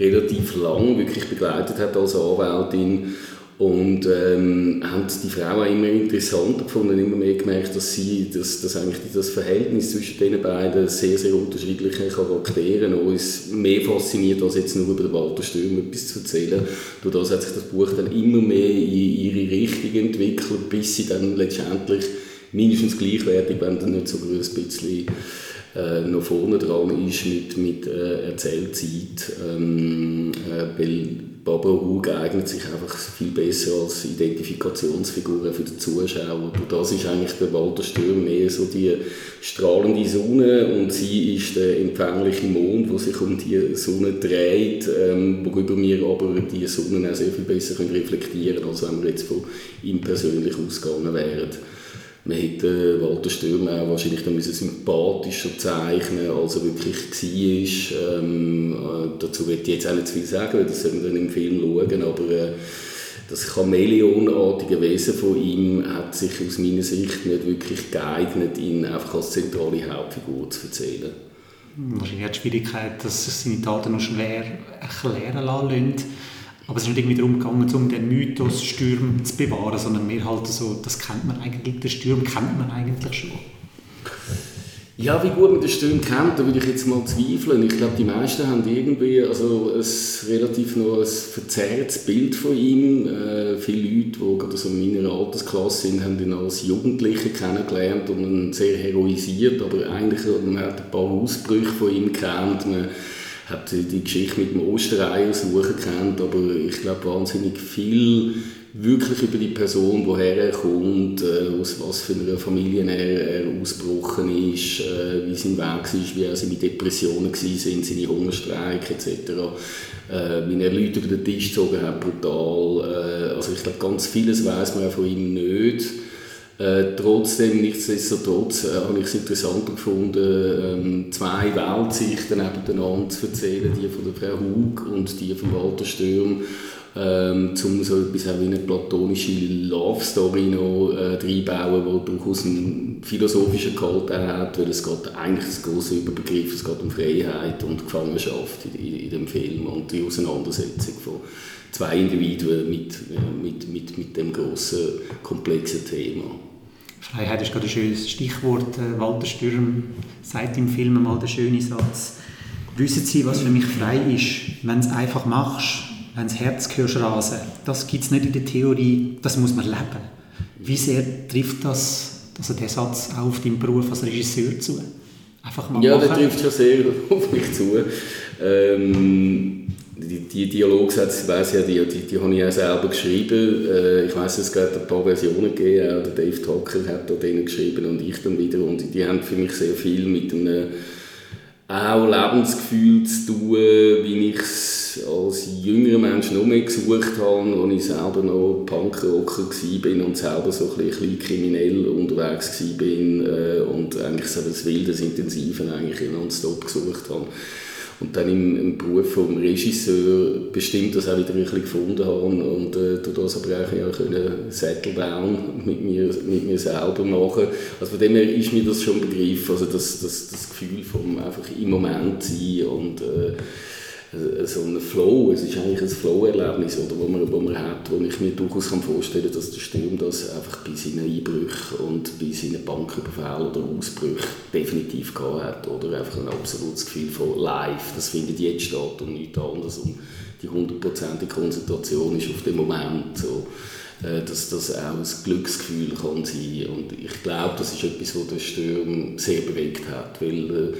relativ lang wirklich begleitet hat als Anwältin. Und ähm, haben die Frau auch immer interessanter gefunden, immer mehr gemerkt, dass sie, dass, dass eigentlich das Verhältnis zwischen den beiden sehr, sehr unterschiedlichen Charakteren uns mehr fasziniert, als jetzt nur über den Walter Stürm etwas zu erzählen. Durch das hat sich das Buch dann immer mehr in ihre Richtung entwickelt, bis sie dann letztendlich mindestens gleichwertig, wenn dann nicht sogar ein bisschen äh, noch vorne dran ist mit, mit äh, Erzählzeit, ähm, äh, weil Barbara Hug eignet sich einfach viel besser als Identifikationsfigur für den Zuschauer. Und das ist eigentlich der Walter Stürm mehr so die strahlende Sonne und sie ist der empfängliche Mond, der sich um die Sonne dreht, ähm, worüber wir aber die Sonne auch sehr viel besser reflektieren können, als wenn wir jetzt von ihm persönlich ausgegangen wären. Man hätte Walter Stürm auch wahrscheinlich dann sympathischer zeichnen als er wirklich war. Ähm, äh, dazu will ich jetzt auch nicht zu viel sagen, weil das sollen wir dann im Film schauen, aber äh, das Chamäleonartige Wesen von ihm hat sich aus meiner Sicht nicht wirklich geeignet, ihn einfach als zentrale Hauptfigur zu erzählen. Wahrscheinlich hat die Schwierigkeit, dass es seine Taten noch schwer erklären lassen aber es ist nicht irgendwie darum gegangen, um den Mythos Stürm zu bewahren, sondern mehr halt so, das kennt man eigentlich, den Sturm kennt man eigentlich schon. Ja, wie gut man den Sturm kennt, da würde ich jetzt mal zweifeln. Ich glaube, die meisten haben irgendwie also ein relativ noch ein verzerrtes Bild von ihm. Äh, viele Leute, die gerade so in meiner Altersklasse sind, haben ihn als Jugendlicher kennengelernt und ihn sehr heroisiert, aber eigentlich man hat ein paar Ausbrüche von ihm kennt. Man hat die Geschichte mit dem Ostereier suchen kennt, aber ich glaube wahnsinnig viel wirklich über die Person, woher er kommt, äh, aus was für einer Familie er, er ausgebrochen ist, äh, wie sein Weg war, wie er seine Depressionen waren, seine Hungerstreik etc. Äh, wie er Leute über den Tisch gezogen hat, brutal. Äh, also ich glaube, ganz vieles weiß man auch von ihm nicht. Äh, trotzdem, nichtsdestotrotz, äh, habe ich es interessant gefunden, ähm, zwei Weltsichten nebeneinander zu erzählen, die von der Frau Hug und die von Walter Stürm, ähm, um so etwas auch wie eine platonische Love-Story noch äh, die durchaus einen philosophischen Gehalt hat, weil es geht eigentlich das große Überbegriff, es geht um Freiheit und Gefangenschaft in, in, in dem Film und die Auseinandersetzung von zwei Individuen mit, mit, mit, mit dem großen komplexen Thema. Freiheit ist gerade ein schönes Stichwort. Äh, Walter Stürm sagt im Film mal den schönen Satz. Wissen Sie, was für mich frei ist, wenn du es einfach machst, wenn das Herz hörst rasen. Das gibt es nicht in der Theorie, das muss man leben. Wie sehr trifft das, also der Satz auch auf deinen Beruf als Regisseur zu? Einfach mal ja, machen. der trifft schon sehr auf mich zu. Ähm die, die Dialogsätze, weiss ja, die, die, die habe ich auch selber geschrieben. Äh, ich weiß, es gibt ein paar Versionen gegeben, auch der Dave Tucker hat da denen geschrieben und ich dann wieder. Und die haben für mich sehr viel mit einem auch Lebensgefühl zu tun, wie ich es als jüngerer Mensch noch mehr gesucht habe, als ich selber noch Punkrocker war und selber so ein bisschen kriminell unterwegs war äh, und eigentlich so das Wilde, das Intensive eigentlich nonstop gesucht habe und dann im, im Beruf vom Regisseur bestimmt das auch wieder ein bisschen gefunden habe und äh, durch das aber auch können Settle Down mit mir, mit mir selber machen. Also von dem her ist mir das schon Begriff, also das, das, das Gefühl vom einfach im Moment sein und äh, äh, so ein Flow, es ist eigentlich ein Flow-Erlebnis, wo man, wo man hat, wo ich mir durchaus vorstellen kann, dass der Sturm das einfach bei seinen Einbrüchen und bei seinen Banküberfällen oder Ausbrüchen definitiv gehabt hat. Oder einfach ein absolutes Gefühl von live, das findet jetzt statt und nichts anderes. Und die hundertprozentige Konzentration ist auf den Moment. So. äh, dass das auch ein Glücksgefühl kann sein und ich glaube, das ist etwas, was den Sturm sehr bewegt hat, weil äh,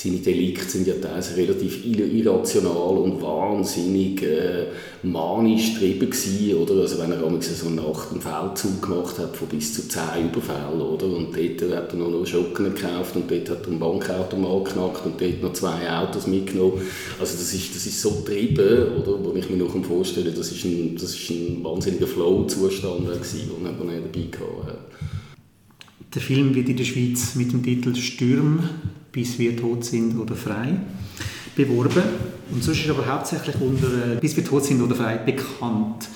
seine Delikte sind ja teilweise relativ irrational und wahnsinnig äh, manisch getrieben gewesen, oder? Also wenn er so eine Nacht einen Feldzug gemacht hat von bis zu zehn Überfällen, oder? Und dort hat er noch Schocken gekauft und dort hat er einen Bankautomat geknackt und dort noch zwei Autos mitgenommen. Also das ist, das ist so getrieben, oder? Wo ich mir noch vorstellen das ist ein, das ist ein wahnsinniger Flow-Zustand den er dabei hatte. Der Film wird in der Schweiz mit dem Titel «Stürm bis wir tot sind oder frei beworben. Und sonst ist aber hauptsächlich unter bis wir tot sind oder frei bekannt.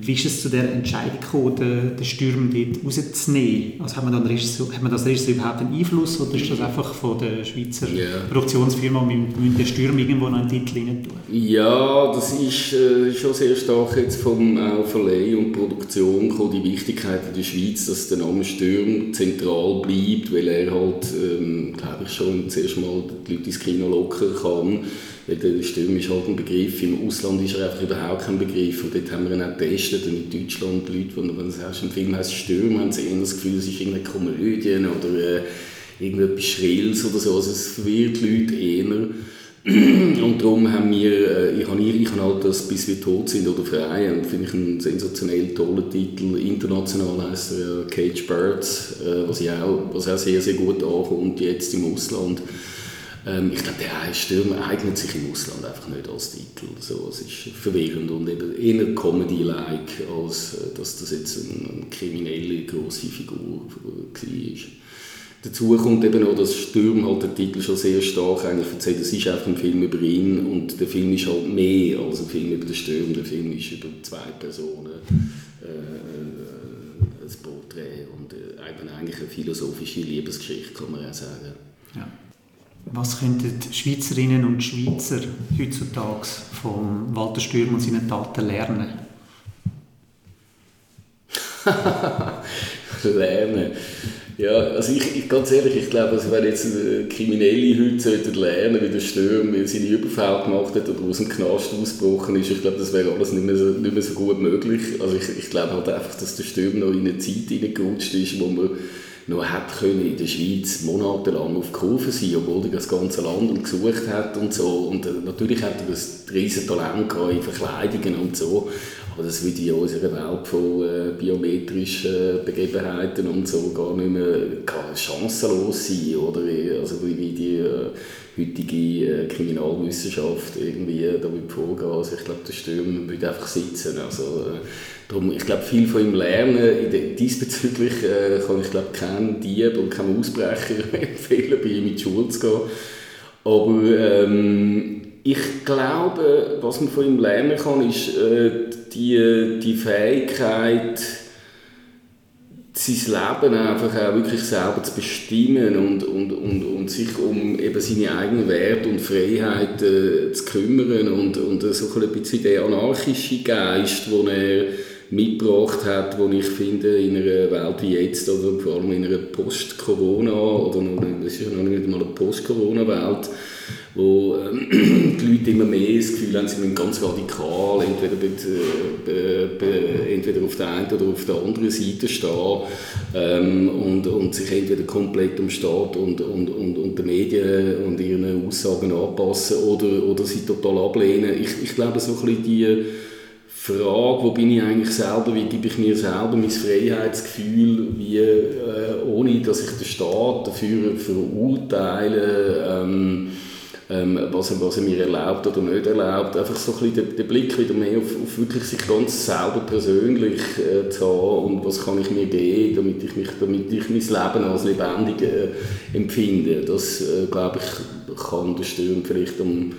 Wie ist es zu der Entscheidung gekommen, den, den Sturm dort rauszunehmen? Also hat man, dann Regisseur, hat man das Regisseur überhaupt einen Einfluss oder ist das einfach von der Schweizer yeah. Produktionsfirma, mit den Sturm irgendwo noch einen Titel rein tun? Ja, das ist äh, schon sehr stark jetzt vom äh, Verleih und Produktion gekommen, die Wichtigkeit in der Schweiz, dass der Name Sturm zentral bleibt, weil er halt, ähm, glaube ich, schon zuerst mal die Leute ins Kino locken kann weil halt ein Begriff, im Ausland ist er einfach überhaupt kein Begriff und dort haben wir ihn auch getestet und in Deutschland die Leute, wenn du sagst, ein Film heißt Sturm, haben sie eher das Gefühl, es ist irgendeine Komödie oder äh, irgendetwas Schrills oder so, also es verwirrt die Leute eher. Und darum haben wir, äh, ich habe ich habe halt das «Bis wir tot sind oder frei» und finde ich einen sensationell tollen Titel. International heißt er «Cage Birds», äh, was, auch, was auch sehr, sehr gut ankommt jetzt im Ausland. Ähm, ich glaube, der Stürmer eignet sich im Ausland einfach nicht als Titel. So, es ist verwirrend und eben eher Comedy-like, als äh, dass das jetzt eine, eine kriminelle, grosse Figur war. Dazu kommt eben auch, dass Sturm halt der Titel schon sehr stark eigentlich erzählt. Es ist einfach ein Film über ihn und der Film ist halt mehr als ein Film über den Sturm. Der Film ist über zwei Personen äh, äh ein Porträt und äh, eigentlich eine philosophische Liebesgeschichte, kann man auch sagen. Ja. Was könnten Schweizerinnen und Schweizer heutzutage von Walter Stürm und seinen Taten lernen? lernen. Ja, also ich, ich, ganz ehrlich, ich glaube, also wenn jetzt Kriminelle heute sollten lernen, wie der Stürm seine Überfälle gemacht hat oder aus dem Knast ausgebrochen ist, ich glaube, das wäre alles nicht mehr so, nicht mehr so gut möglich. Also ich, ich glaube halt einfach, dass der Stürm noch in eine Zeit hineingerutscht ist, wo man noch hat können in der Schweiz monatelang auf Kurve sein, obwohl er das ganze Land gesucht hat und so. Und äh, natürlich hat er ein riesen Talent in Verkleidungen und so. Aber das würde in unserer Welt von äh, biometrischen Begebenheiten und so gar nicht mehr gar chancenlos sein, oder? Also wie, die äh, heutige äh, Kriminalwissenschaft irgendwie da vorgehen. Also ich glaube, der Stürmer würde einfach sitzen. Also, äh, Darum, ich glaube, viel von ihm lernen. Diesbezüglich äh, kann ich glaube keinen Dieb und keinen Ausbrecher empfehlen, bei ihm in die Schule zu gehen. Aber ähm, ich glaube, was man von ihm lernen kann, ist äh, die, die Fähigkeit, sein Leben einfach auch wirklich selber zu bestimmen und, und, und, und sich um eben seine eigenen Werte und Freiheiten äh, zu kümmern und, und so ein bisschen der anarchische Geist, den er mitgebracht hat, wo ich finde, in einer Welt wie jetzt, oder vor allem in einer Post-Corona, oder noch, das ist ja noch nicht mal eine Post-Corona-Welt, wo ähm, die Leute immer mehr das Gefühl haben, sie müssen ganz radikal entweder, be, be, be, entweder auf der einen oder auf der anderen Seite stehen ähm, und, und sich entweder komplett dem Staat und, und, und, und den Medien und ihren Aussagen anpassen oder, oder sie total ablehnen. Ich, ich glaube, so ein bisschen die Frage, wo bin ich eigentlich selber, wie gebe ich mir selber mein Freiheitsgefühl, wie, äh, ohne dass ich den Staat dafür verurteile, ähm, ähm, was, er, was er mir erlaubt oder nicht erlaubt. Einfach so ein bisschen den, den Blick wieder mehr auf, auf, wirklich sich ganz selber persönlich äh, zu haben und was kann ich mir geben, damit ich, mich, damit ich mein Leben als lebendig äh, empfinde. Das, äh, glaube ich, kann der Sturm vielleicht am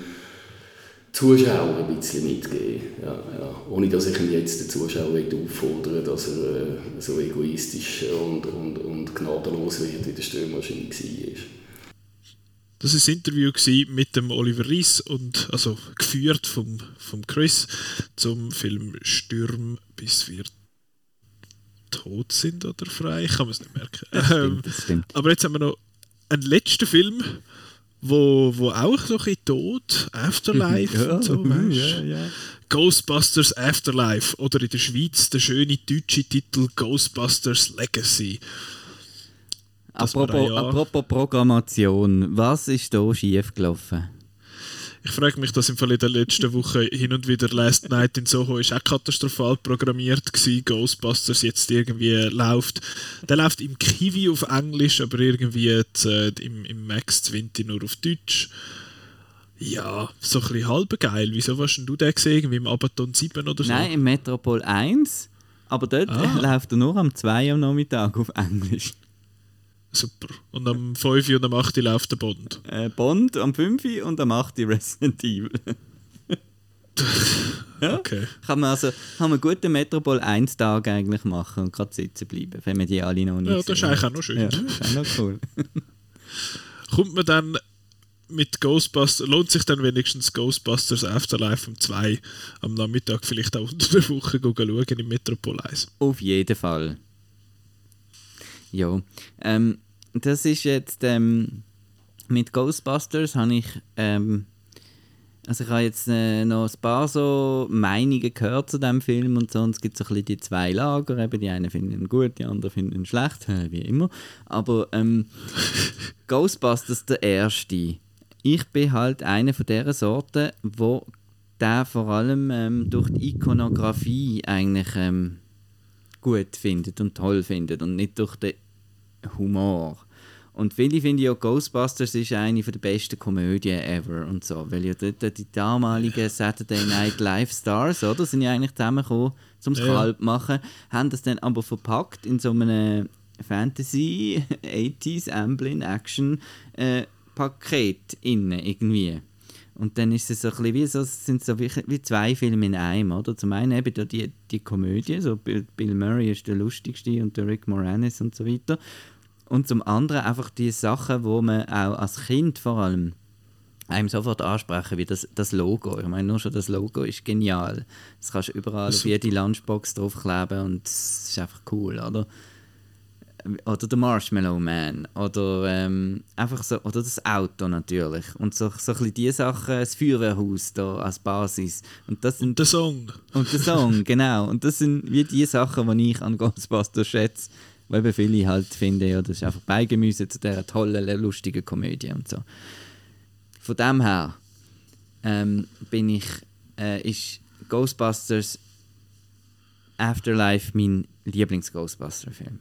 Zuschauer ein bisschen mitgeben. Ja, ja. Ohne dass ich ihn jetzt den Zuschauer auffordere, dass er äh, so egoistisch und, und, und gnadenlos wird, wie der Stürmer wahrscheinlich war. Das war ein Interview mit dem Oliver Rees und also geführt vom, vom Chris zum Film Stürm bis wir tot sind oder frei. Ich kann es nicht merken. Das stimmt, das stimmt. Aber jetzt haben wir noch einen letzten Film, wo, wo auch ein bisschen Tod, Afterlife Ja, und so, weißt ja, ja. Ghostbusters Afterlife oder in der Schweiz der schöne deutsche Titel Ghostbusters Legacy. Apropos, ja- apropos Programmation, was ist da schief gelaufen? Ich frage mich, dass im Fall in der letzten Woche hin und wieder Last Night in Soho ist auch katastrophal programmiert gewesen. Ghostbusters jetzt irgendwie läuft. Der läuft im Kiwi auf Englisch, aber irgendwie jetzt, äh, im, im Max 20 nur auf Deutsch. Ja, so ein bisschen halb geil. Wieso hast denn du den gesehen? Irgendwie im Abaton 7 oder so? Nein, im Metropol 1, aber dort Ah. läuft er nur am 2 am Nachmittag auf Englisch. Super. Und am 5 und am 8 läuft der Bond. Äh, Bond am 5 und am 8 Resident Evil. ja? Okay. Kann man also kann man gut den Metropol 1 Tag eigentlich machen und gerade sitzen bleiben, wenn man die alle noch nicht Ja, das ist eigentlich hat. auch noch schön. Ja, das ist auch noch cool. Kommt man dann mit Ghostbusters, lohnt sich dann wenigstens Ghostbusters Afterlife um 2 am Nachmittag vielleicht auch unter der Woche schauen im Metropol 1? Auf jeden Fall. Ja, ähm, das ist jetzt ähm, mit Ghostbusters habe ich ähm, also ich habe jetzt äh, noch ein paar so Meinungen gehört zu dem Film und so und es gibt so ein bisschen die zwei Lager, eben die einen finden ihn gut, die anderen finden ihn schlecht, wie immer. Aber ähm, Ghostbusters der erste. Ich bin halt einer von der Sorte, wo der vor allem ähm, durch die Ikonografie eigentlich ähm, gut findet und toll findet und nicht durch den Humor. Und viele finden ja, Ghostbusters ist eine der besten Komödien ever und so, weil ja dort die damaligen Saturday Night Live Stars, oder, sind ja eigentlich zusammengekommen, zum Ja. Skalp machen, haben das dann aber verpackt in so einem Fantasy 80s Amblin Action äh, Paket innen irgendwie. Und dann ist es so ein bisschen wie, so, sind so wie, wie zwei Filme in einem, oder? Zum einen eben da die, die Komödie, so Bill, Bill Murray ist der lustigste und der Rick Moranis und so weiter. Und zum anderen einfach die Sachen, wo man auch als Kind vor allem einem sofort ansprechen, wie das, das Logo. Ich meine, nur schon das Logo ist genial. Das kannst du überall auf jede Lunchbox draufkleben und es ist einfach cool, oder? Oder der Marshmallow Man. Oder ähm, einfach so, oder das Auto natürlich. Und so, so ein bisschen die Sachen, das Feuerwehrhaus da als Basis. Und das sind Der Song. und der Song, genau. Und das sind wie die Sachen, die ich an Ghostbusters schätze. Weil eben viele halt finden, ja, das ist einfach Beigemüse zu dieser tollen, lustigen Komödie und so. Von dem her ähm, bin ich, äh, ist Ghostbusters Afterlife mein Lieblings-Ghostbuster-Film.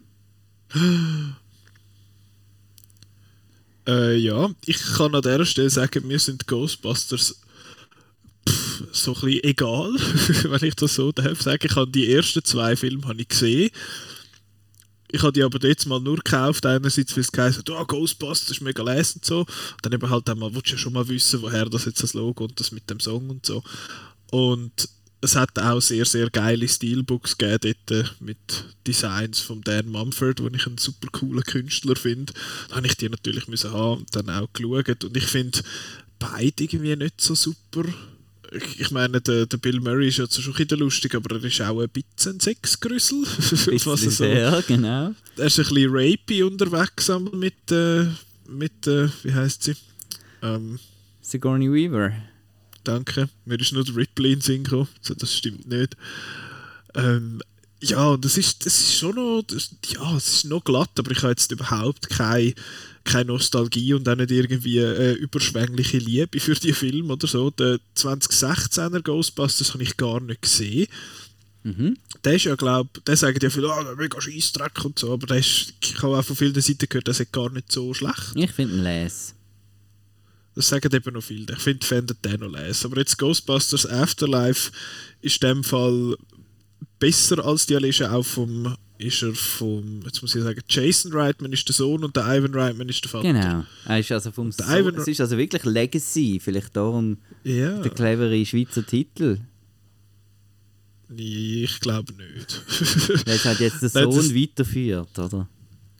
Äh, ja, ich kann an dieser Stelle sagen, mir sind Ghostbusters pff, so ein bisschen egal, wenn ich das so darf sagen. Ich habe die ersten zwei Filme habe ich gesehen. Ich habe die aber jetzt mal nur gekauft, einerseits weil es geheißen hat, oh, Ghostbusters mega les und so. Und dann eben halt einmal, willst du ja schon mal wissen, woher das jetzt das Logo und das mit dem Song und so. Und es hat auch sehr, sehr geile Steelbooks gegeben dort äh, mit Designs von Dan Mumford, den ich einen super coolen Künstler finde. Da habe ich die natürlich müssen haben und dann auch geschaut. Und ich finde beide irgendwie nicht so super. Ich, meine, der, der Bill Murray ist ja schon ein bisschen lustig, aber er ist auch ein bisschen Sexgrüssel. Was er so, sehr, genau. er ist ein bisschen rapey unterwegs mit, äh, mit äh, wie heißt sie? Ähm, Sigourney Weaver. Danke. Mir ist nur der Ripley in Sinn gekommen. So, das stimmt nicht. Ähm, ja, das ist, das ist schon noch, das, ja, es ist noch glatt, aber ich habe jetzt überhaupt keine, keine Nostalgie und auch nicht irgendwie äh, überschwängliche Liebe für die Film oder so. Den 2016er Ghostbusters habe ich gar nicht gesehen. Mhm. Der ist ja, glaube der sagen ja viele, ah, der mega Scheissdreck und so, aber der ist, ich habe auch von vielen Seiten gehört, der ist gar nicht so schlecht. Ich finde ihn les. Das sagen eben noch viele. Ich finde, fändet den noch les. Aber jetzt Ghostbusters Afterlife ist in dem Fall besser als die er auch vom, ist er vom, jetzt muss ich sagen, Jason Reitman ist der Sohn und der Ivan Reitman ist der Vater. Genau. Er ist also vom Der so Ivan- es ist also wirklich Legacy. Vielleicht darum Ja, der clevere Schweizer Titel. ich glaube nicht. Der hat jetzt der Nein, Sohn weiterführt, oder?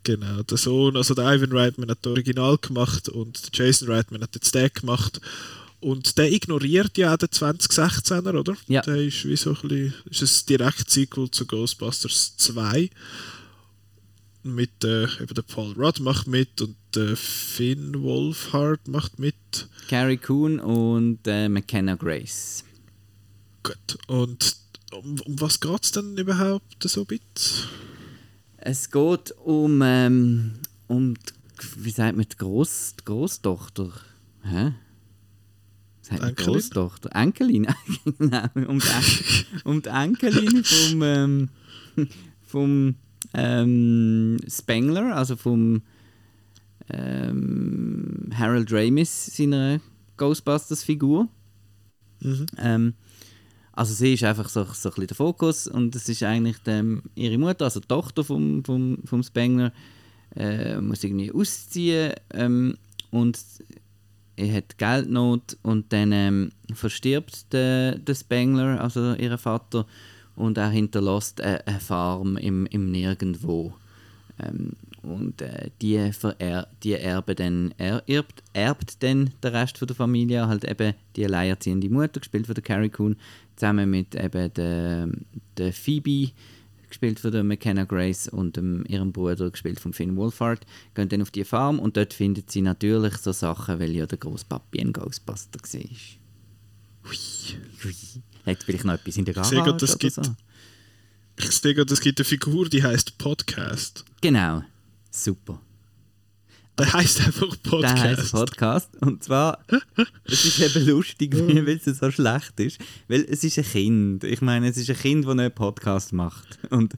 genau, der Sohn, also der Ivan Reitman hat das Original gemacht und der Jason Reitman hat jetzt den gemacht. Und der ignoriert ja auch den 2016er, oder? Ja. Der ist wie so ein bisschen, ist ein Direkt-Sequel zu Ghostbusters 2. mit äh, eben der Paul Rudd macht mit und der Finn Wolfhard macht mit. Carrie Coon und äh, McKenna Grace. Gut. Und um, um was geht es denn überhaupt so ein bisschen? Es geht um, ähm, um die, wie sagt man, die, Gross, die Großtochter. Hä? Sagt man? Großtochter? Enkelin? genau, um die, um die Enkelin vom, ähm, vom ähm, Spengler, also vom ähm, Harold Ramis, seiner Ghostbusters-Figur. Ähm, also sie ist einfach so, so ein bisschen der Fokus und es ist eigentlich dem, ihre Mutter, also die Tochter vom, vom, vom Spengler, äh, muss irgendwie ausziehen ähm, und er hat Geldnot und dann ähm, verstirbt der, der Spengler, also ihr Vater, und er hinterlässt eine, eine Farm im, im Nirgendwo. Ähm, und äh, die, verer die erbe dann, er erbt, erbt dann der Rest von der Familie, halt eben die alleinerziehende Mutter, gespielt von der Carrie Coon, zusammen mit eben der, der Phoebe, gespielt von der McKenna Grace und dem, ihrem Bruder, gespielt von Finn Wolfhard, gehen dann auf die Farm und dort findet sie natürlich so Sachen, weil ja der Großpapi ein Ghostbuster war. Hui. Hui. Hat vielleicht noch etwas in der Ich sehe Garage das oder gibt- so? Ich sehe gerade, es gibt eine Figur, die heißt Podcast. Genau. Super. Der heißt einfach Der heisst Podcast. Podcast. Und zwar, es ist eben lustig, weil es so schlecht ist. Weil es ist ein Kind. Ich meine, es ist ein Kind, das einen Podcast macht. Und,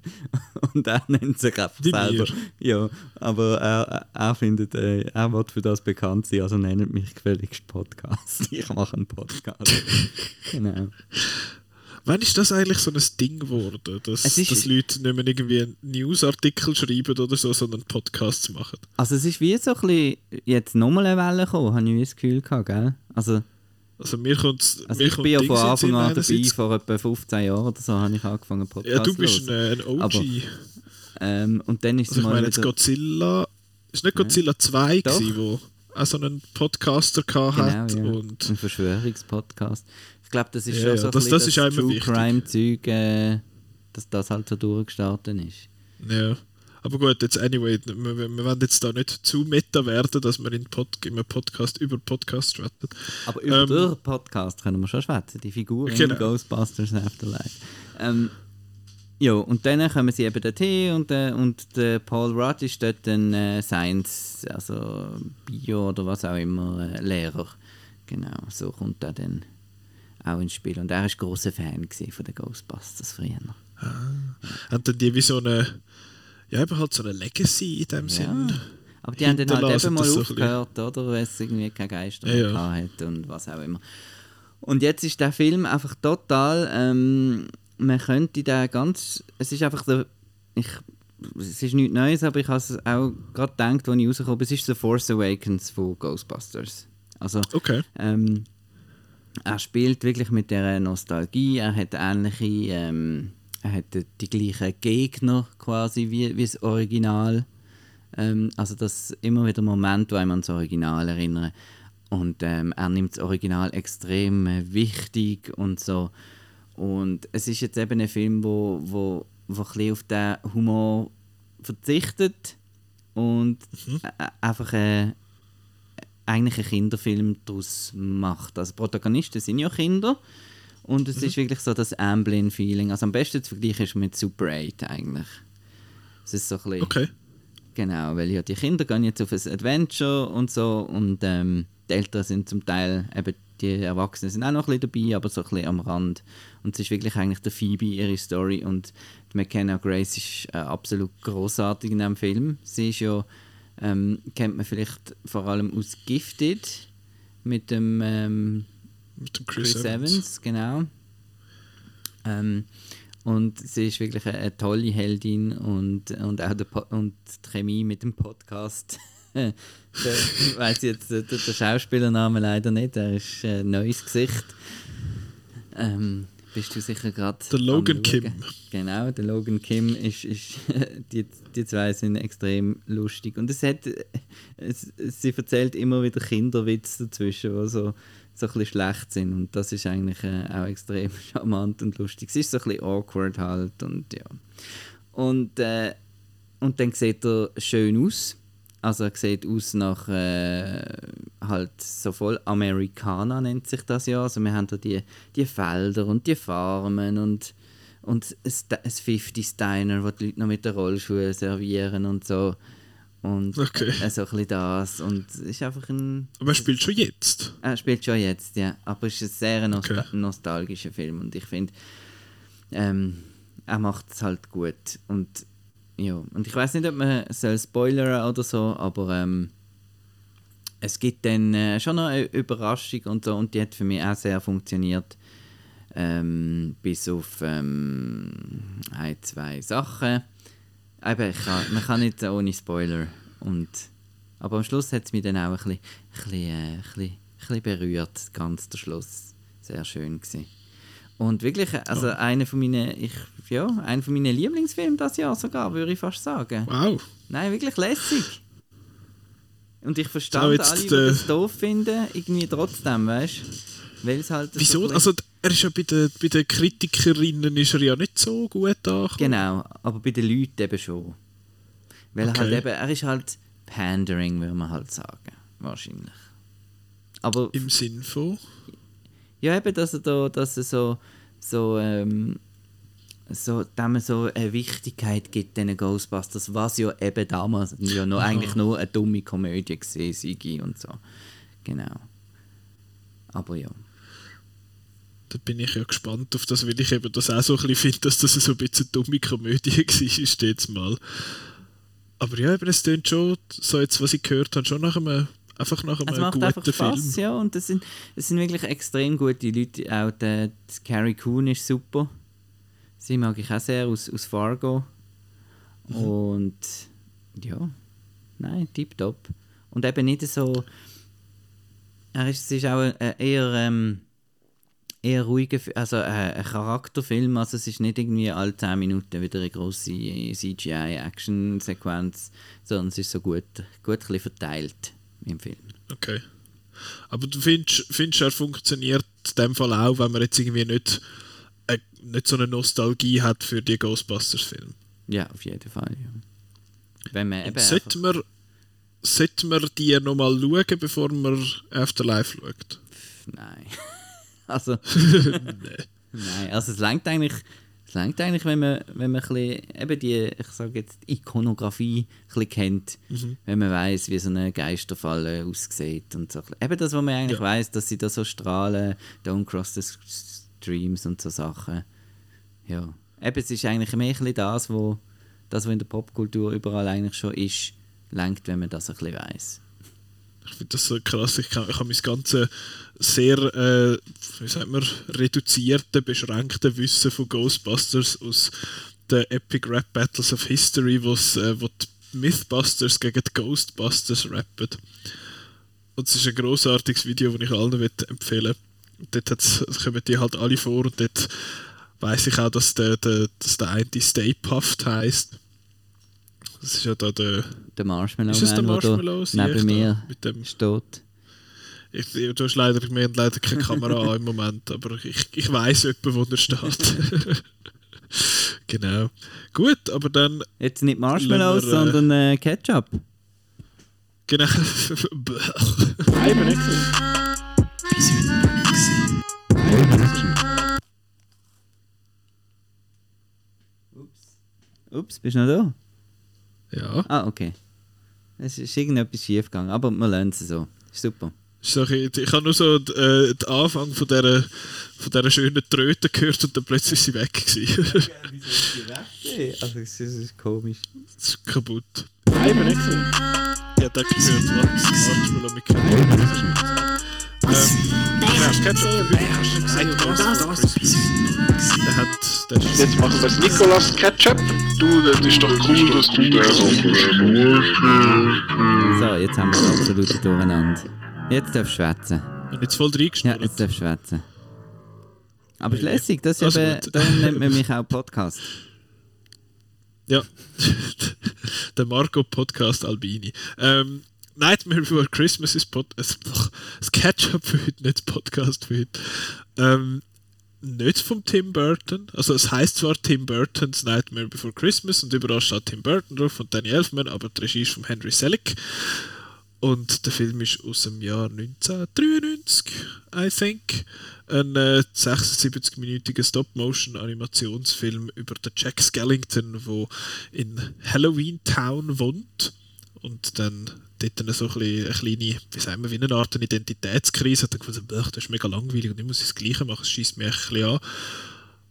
und er nennt sich einfach selber. wir. Ja, aber er, er findet, äh, er wird für das bekannt sein, also nennt mich gefälligst Podcast. Ich mache einen Podcast. genau. Wann ist das eigentlich so ein Ding geworden, dass, dass Leute nicht mehr irgendwie einen Newsartikel schreiben oder so, sondern Podcasts machen? Also es ist wie so ein bisschen jetzt nochmal eine Welle gekommen, habe ich das Gefühl gehabt, gell? Also, Also mir kommt also mir ich bin ja von Anfang an dabei, vor etwa 15 Jahren oder so habe ich angefangen Podcast Ja, du bist zu ein, ein OG. Aber- Ähm, und dann ist es also ich mal meine jetzt. Godzilla... Ist nicht Godzilla 2 Doch. gewesen, wo auch so einen Podcaster gehabt hat Genau, ja. und... Ein Verschwörungspodcast. Ich glaube, das ist Ja, schon so ein das- das ist True wichtig. Crime-Zeug, äh, dass das halt so durchgestartet ist. Ja. Aber gut, jetzt anyway, wir, wir wollen jetzt da nicht zu meta werden, dass wir in, Pod, in einem Podcast über Podcast schwätzen. Aber über Ähm, den Podcast können wir schon schwätzen, die Figur Genau. in Ghostbusters Afterlife. Ähm, ja, und dann kommen sie eben dorthin und, äh, und der Paul Rudd ist dort ein äh, Science, also Bio oder was auch immer, äh, Lehrer. Genau, so kommt er dann auch ins Spiel. Und er war großer Fan von den Ghostbusters früher. Haben dann die wie so eine... Ja, eben halt so eine Legacy in dem Sinn. Aber die haben dann halt eben mal aufgehört, oder? Weil es irgendwie keine Geister Ja, mehr ja. hat und was auch immer. Und jetzt ist der Film einfach total. Ähm, man könnte da ganz. Es ist einfach so. Ich, es ist nichts Neues, aber ich habe es auch gerade gedacht, als ich rausgekommen. Es ist The Force Awakens von Ghostbusters. Also, Okay. ähm, er spielt wirklich mit der Nostalgie. Er hat ähnliche, ähm, er hat die, gleichen Gegner quasi wie, wie das Original. Ähm, also das immer wieder Momente, die einem an das Original erinnern. Und ähm, er nimmt das Original extrem äh, wichtig und so. Und es ist jetzt eben ein Film, wo, wo, wo ein bisschen auf den Humor verzichtet und äh, einfach äh, eigentlich einen Kinderfilm daraus macht. Also Protagonisten sind ja Kinder und es ist wirklich so das Amblin-Feeling. Also am besten zu vergleichen ist mit Super 8 eigentlich. Es ist so ein bisschen, Okay. Genau, weil ja die Kinder gehen jetzt auf ein Adventure und so und ähm, die Eltern sind zum Teil, eben die Erwachsenen sind auch noch ein bisschen dabei, aber so ein bisschen am Rand. Und es ist wirklich eigentlich der Phoebe, ihre Story und die McKenna Grace ist äh, absolut großartig in diesem Film. Sie ist ja, ähm, kennt man vielleicht vor allem aus Gifted mit dem ähm, Mit dem Chris, Chris, Evans. Evans. genau. Ähm, und sie ist wirklich eine, eine tolle Heldin und, und auch der und die Chemie mit dem Podcast. ich weiß jetzt den, Schauspielernamen leider nicht, er ist äh, ein neues Gesicht. Ähm, bist du sicher gerade. Der Logan Kim. Genau, der Logan Kim ist, ist die, die zwei sind extrem lustig. Und es hat, es, sie erzählt immer wieder Kinderwitze dazwischen, die so, so ein bisschen schlecht sind. Und das ist eigentlich äh, auch extrem charmant und lustig. Es ist so ein bisschen awkward halt und ja. Und äh, und dann sieht er schön aus. Also er sieht aus nach äh, halt so voll Amerikaner nennt sich das ja. Also wir haben da die, die Felder und die Farmen und, und ein, Sta- ein 50 Diner, wo die Leute noch mit den Rollschuhen servieren und so. Und Okay. äh, so ein bisschen das. Und ist einfach ein... Aber er spielt schon jetzt. Er spielt schon jetzt, ja. Aber es ist ein sehr nostal Okay. nostalgischer Film und ich finde, ähm, er macht es halt gut. Und ja, und ich weiß nicht, ob man soll spoilern oder so, aber ähm, es gibt dann äh, schon noch eine Überraschung und so und die hat für mich auch sehr funktioniert. Ähm, bis auf ähm, ein, zwei Sachen. Eben, kann, man kann nicht ohne Spoiler. Und, aber am Schluss hat es mich dann auch ein bisschen, ein bisschen, äh, ein bisschen, ein bisschen berührt, ganz der Schluss. Sehr schön gewesen. Und wirklich, also einer von meinen, ich, ja, einer von meinen Lieblingsfilmen das Jahr sogar, würde ich fast sagen. Wow. Nein, wirklich lässig. Und ich verstand alle, die äh, das doof finden, irgendwie trotzdem, weißt du? Weil es halt so Wieso? bisschen- Also er ist ja bei den, bei den Kritikerinnen ist er ja nicht so gut angekommen. Genau, aber bei den Leuten eben schon. Weil er Okay. halt eben, er ist halt Pandering, würde man halt sagen. Wahrscheinlich. Aber Im Sinn von. Ja, eben, dass er da, dass er so, so, ähm, so, dem so eine Wichtigkeit gibt, diesen Ghostbusters, was ja eben damals ja noch, eigentlich nur eine dumme Komödie gesehen sei und so. Genau. Aber ja. Da bin ich ja gespannt auf das, weil ich eben das auch so ein bisschen finde, dass das so ein bisschen eine dumme Komödie war, ist jetzt mal. Aber ja, eben, es tönt schon, so jetzt, was ich gehört habe, schon nach einem, einfach nach einem Es macht guten einfach Spaß, Film. ja. Und das sind, das sind wirklich extrem gute Leute. Auch der, der Carrie Coon ist super. Sie mag ich auch sehr aus, aus Fargo. Mhm. Und ja, nein, tipptopp. Und eben nicht so. Er ist, es ist auch ein, ein eher, ähm, eher ruhiger, also ein, ein Charakterfilm. Also es ist nicht irgendwie alle 10 Minuten wieder eine grosse CGI-Action-Sequenz, sondern es ist so gut, gut verteilt im Film. Okay. Aber du findest, findest er funktioniert in dem Fall auch, wenn man jetzt irgendwie nicht, äh, nicht so eine Nostalgie hat für die Ghostbusters-Filme? Ja, auf jeden Fall. Ja. Wenn man eben Sollte man, sollte man die nochmal schauen, bevor man Afterlife schaut? Nein. Also. Nein, also es langt eigentlich. Es langt eigentlich, wenn man, wenn man ein bisschen, eben die, ich sage jetzt, die Ikonografie ein bisschen kennt, wenn man weiß, wie so eine Geisterfalle aussieht und so. Eben das, was man eigentlich Ja. weiß, dass sie da so strahlen, Don't Cross the Streams und so Sachen. Ja. Eben, es ist eigentlich mehr ein bisschen das, wo, das, was in der Popkultur überall eigentlich schon ist, langt, wenn man das ein bisschen weiß. Ich finde das so krass. Ich, kann, ich habe mein ganze sehr, äh, wie sagt man, reduzierte, beschränkte Wissen von Ghostbusters aus den Epic Rap Battles of History, äh, wo die Mythbusters gegen die Ghostbusters rappen. Und es ist ein großartiges Video, das ich allen empfehlen Und Dort kommen die halt alle vor und dort weiß ich auch, dass der, der, dass der eine Stay Puffed heisst. Das ist ja da der. Der Marshmallow Ist es der der Marshmallow? ich neben da mir mit dem- steht. Ich, du hast leider, wir haben leider keine Kamera an im Moment, aber ich, ich weiß etwa, wo er steht. genau. Gut, aber dann, Jetzt nicht Marshmallows, wir, äh, sondern äh, Ketchup. genau. Ups, bist du noch da? ja, Ah, okay. Es ist irgendetwas schief gegangen, aber wir lernen es so. Ist super. so, ich, ich habe nur so äh, den Anfang von dieser, von dieser schönen Tröte gehört und dann plötzlich ist sie weg. Gewesen. Also, es ist komisch. das ist kaputt. Ja, da gehört was. Marshmallow mit Ketchup. Ähm, ja, Ketchup. Wer hast du gesagt? Der hat. Der Jetzt machen wir es Nikolas Ketchup. Du, das ist doch cool, dass du das So, jetzt haben wir das absolute Durcheinander. Jetzt darfst du schwätzen. Jetzt voll Ja, reingeschnurrt. jetzt darfst du schwätzen. Aber ist lässig, das ist Also eben, darum nennt man mich auch Podcast. Ja, der Marco Podcast Albini. Ähm, Nightmare Before Christmas ist Pod das Ketchup für heute, nicht das Podcast für heute. Ähm, nicht vom Tim Burton. Also es heißt zwar Tim Burton's Nightmare Before Christmas und überall steht Tim Burton drauf und Danny Elfman, aber die Regie ist von Henry Selick. Und der Film ist aus dem Jahr 1993, I think. Ein äh, 76-minütiger Stop-Motion-Animationsfilm über den Jack Skellington, der in Halloween Town wohnt und dann dort dann so ein bisschen eine kleine, wie sagen wir, wie eine Art Identitätskrise hat. Er gesagt, das ist mega langweilig und ich muss das Gleiche machen, es schießt mich ein bisschen an.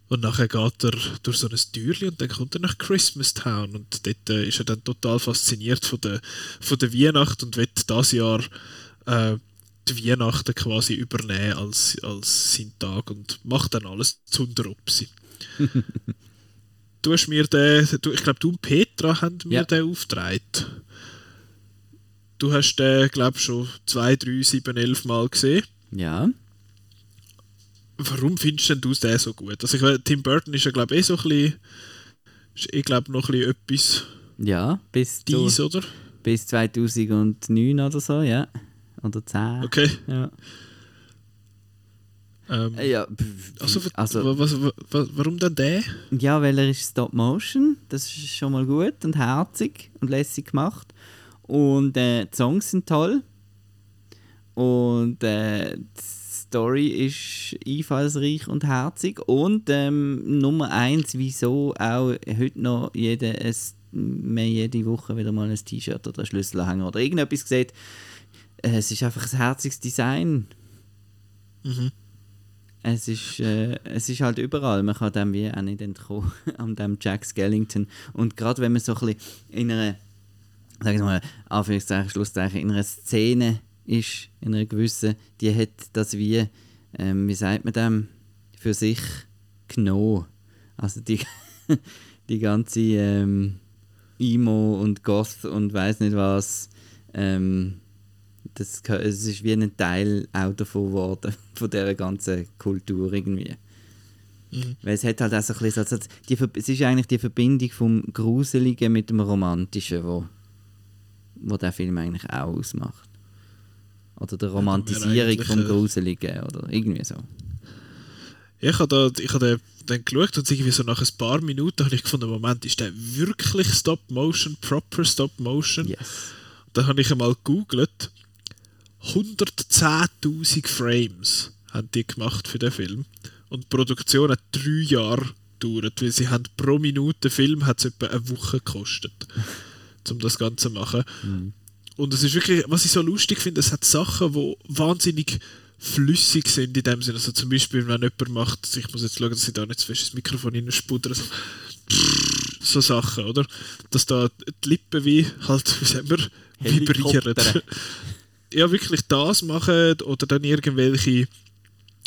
Und nachher geht er durch so ein Türchen und dann kommt er nach Christmas Town und dort äh, ist er dann total fasziniert von der, von der Weihnacht und wird das Jahr äh, die Weihnachten quasi übernehmen als, als sein Tag und macht dann alles zu Upsi. du hast mir den, du, ich glaube du und Petra haben mir Ja. den aufgetragen. Du hast den, glaube ich, schon zwei, drei, sieben, elf Mal gesehen. Ja. Warum findest denn du den so gut? Also ich, Tim Burton ist ja glaube ich eh so ein bisschen, ist eh glaube noch ein bisschen etwas Ja, bis, dies, oder? bis 2009 oder so, ja. Oder 10. Okay. Ja. Ähm, Ja, pf, also, also, wa- was, wa- wa- warum denn der? ja, weil er ist Stop Motion, das ist schon mal gut und herzig und lässig gemacht. Und äh, die Songs sind toll. Und äh, die Story ist einfallsreich und herzig. Und ähm, Nummer eins, wieso auch heute noch jede, es, mehr jede Woche wieder mal ein T-Shirt oder ein Schlüsselanhänger oder irgendetwas sieht. Äh, es ist einfach ein herziges Design. Mhm. Es ist, äh, es ist halt überall, man kann dem wie auch nicht entkommen, an dem Jack Skellington. Und gerade wenn man so ein bisschen in einer, sagen wir mal, Anführungszeichen, Schlusszeichen, in einer Szene ist, in einer gewissen, die hat das wie, ähm, wie sagt man dem, für sich genommen. Also die, die ganze ähm, Emo und Goth und weiß nicht was, ähm, das, es ist wie ein Teil auch davon geworden, von dieser ganzen Kultur irgendwie. Mhm. Weil es hat halt auch so ein bisschen, so, die, es ist eigentlich die Verbindung vom Gruseligen mit dem Romantischen, wo, wo der Film eigentlich auch ausmacht. Oder der Romantisierung vom äh, Gruseligen oder irgendwie so. Ich habe da, ich hab dann geschaut und irgendwie so nach ein paar Minuten habe ich gefunden, Moment, ist der wirklich Stop Motion, proper Stop Motion? Yes. Dann habe ich einmal gegoogelt. 110.000 Frames haben die gemacht für den Film. Und die Produktion hat drei Jahre gedauert, weil sie haben pro Minute Film hat es etwa eine Woche gekostet, um das Ganze zu machen. Und es ist wirklich, was ich so lustig finde, es hat Sachen, die wahnsinnig flüssig sind in dem Sinne. Also zum Beispiel, wenn jemand macht, ich muss jetzt schauen, dass ich da nicht zu fest ins Mikrofon hineinspuddere, so, so Sachen, oder? Dass da die Lippen wie halt, wie sagen wir, vibrieren. Ja, wirklich das machen oder dann irgendwelche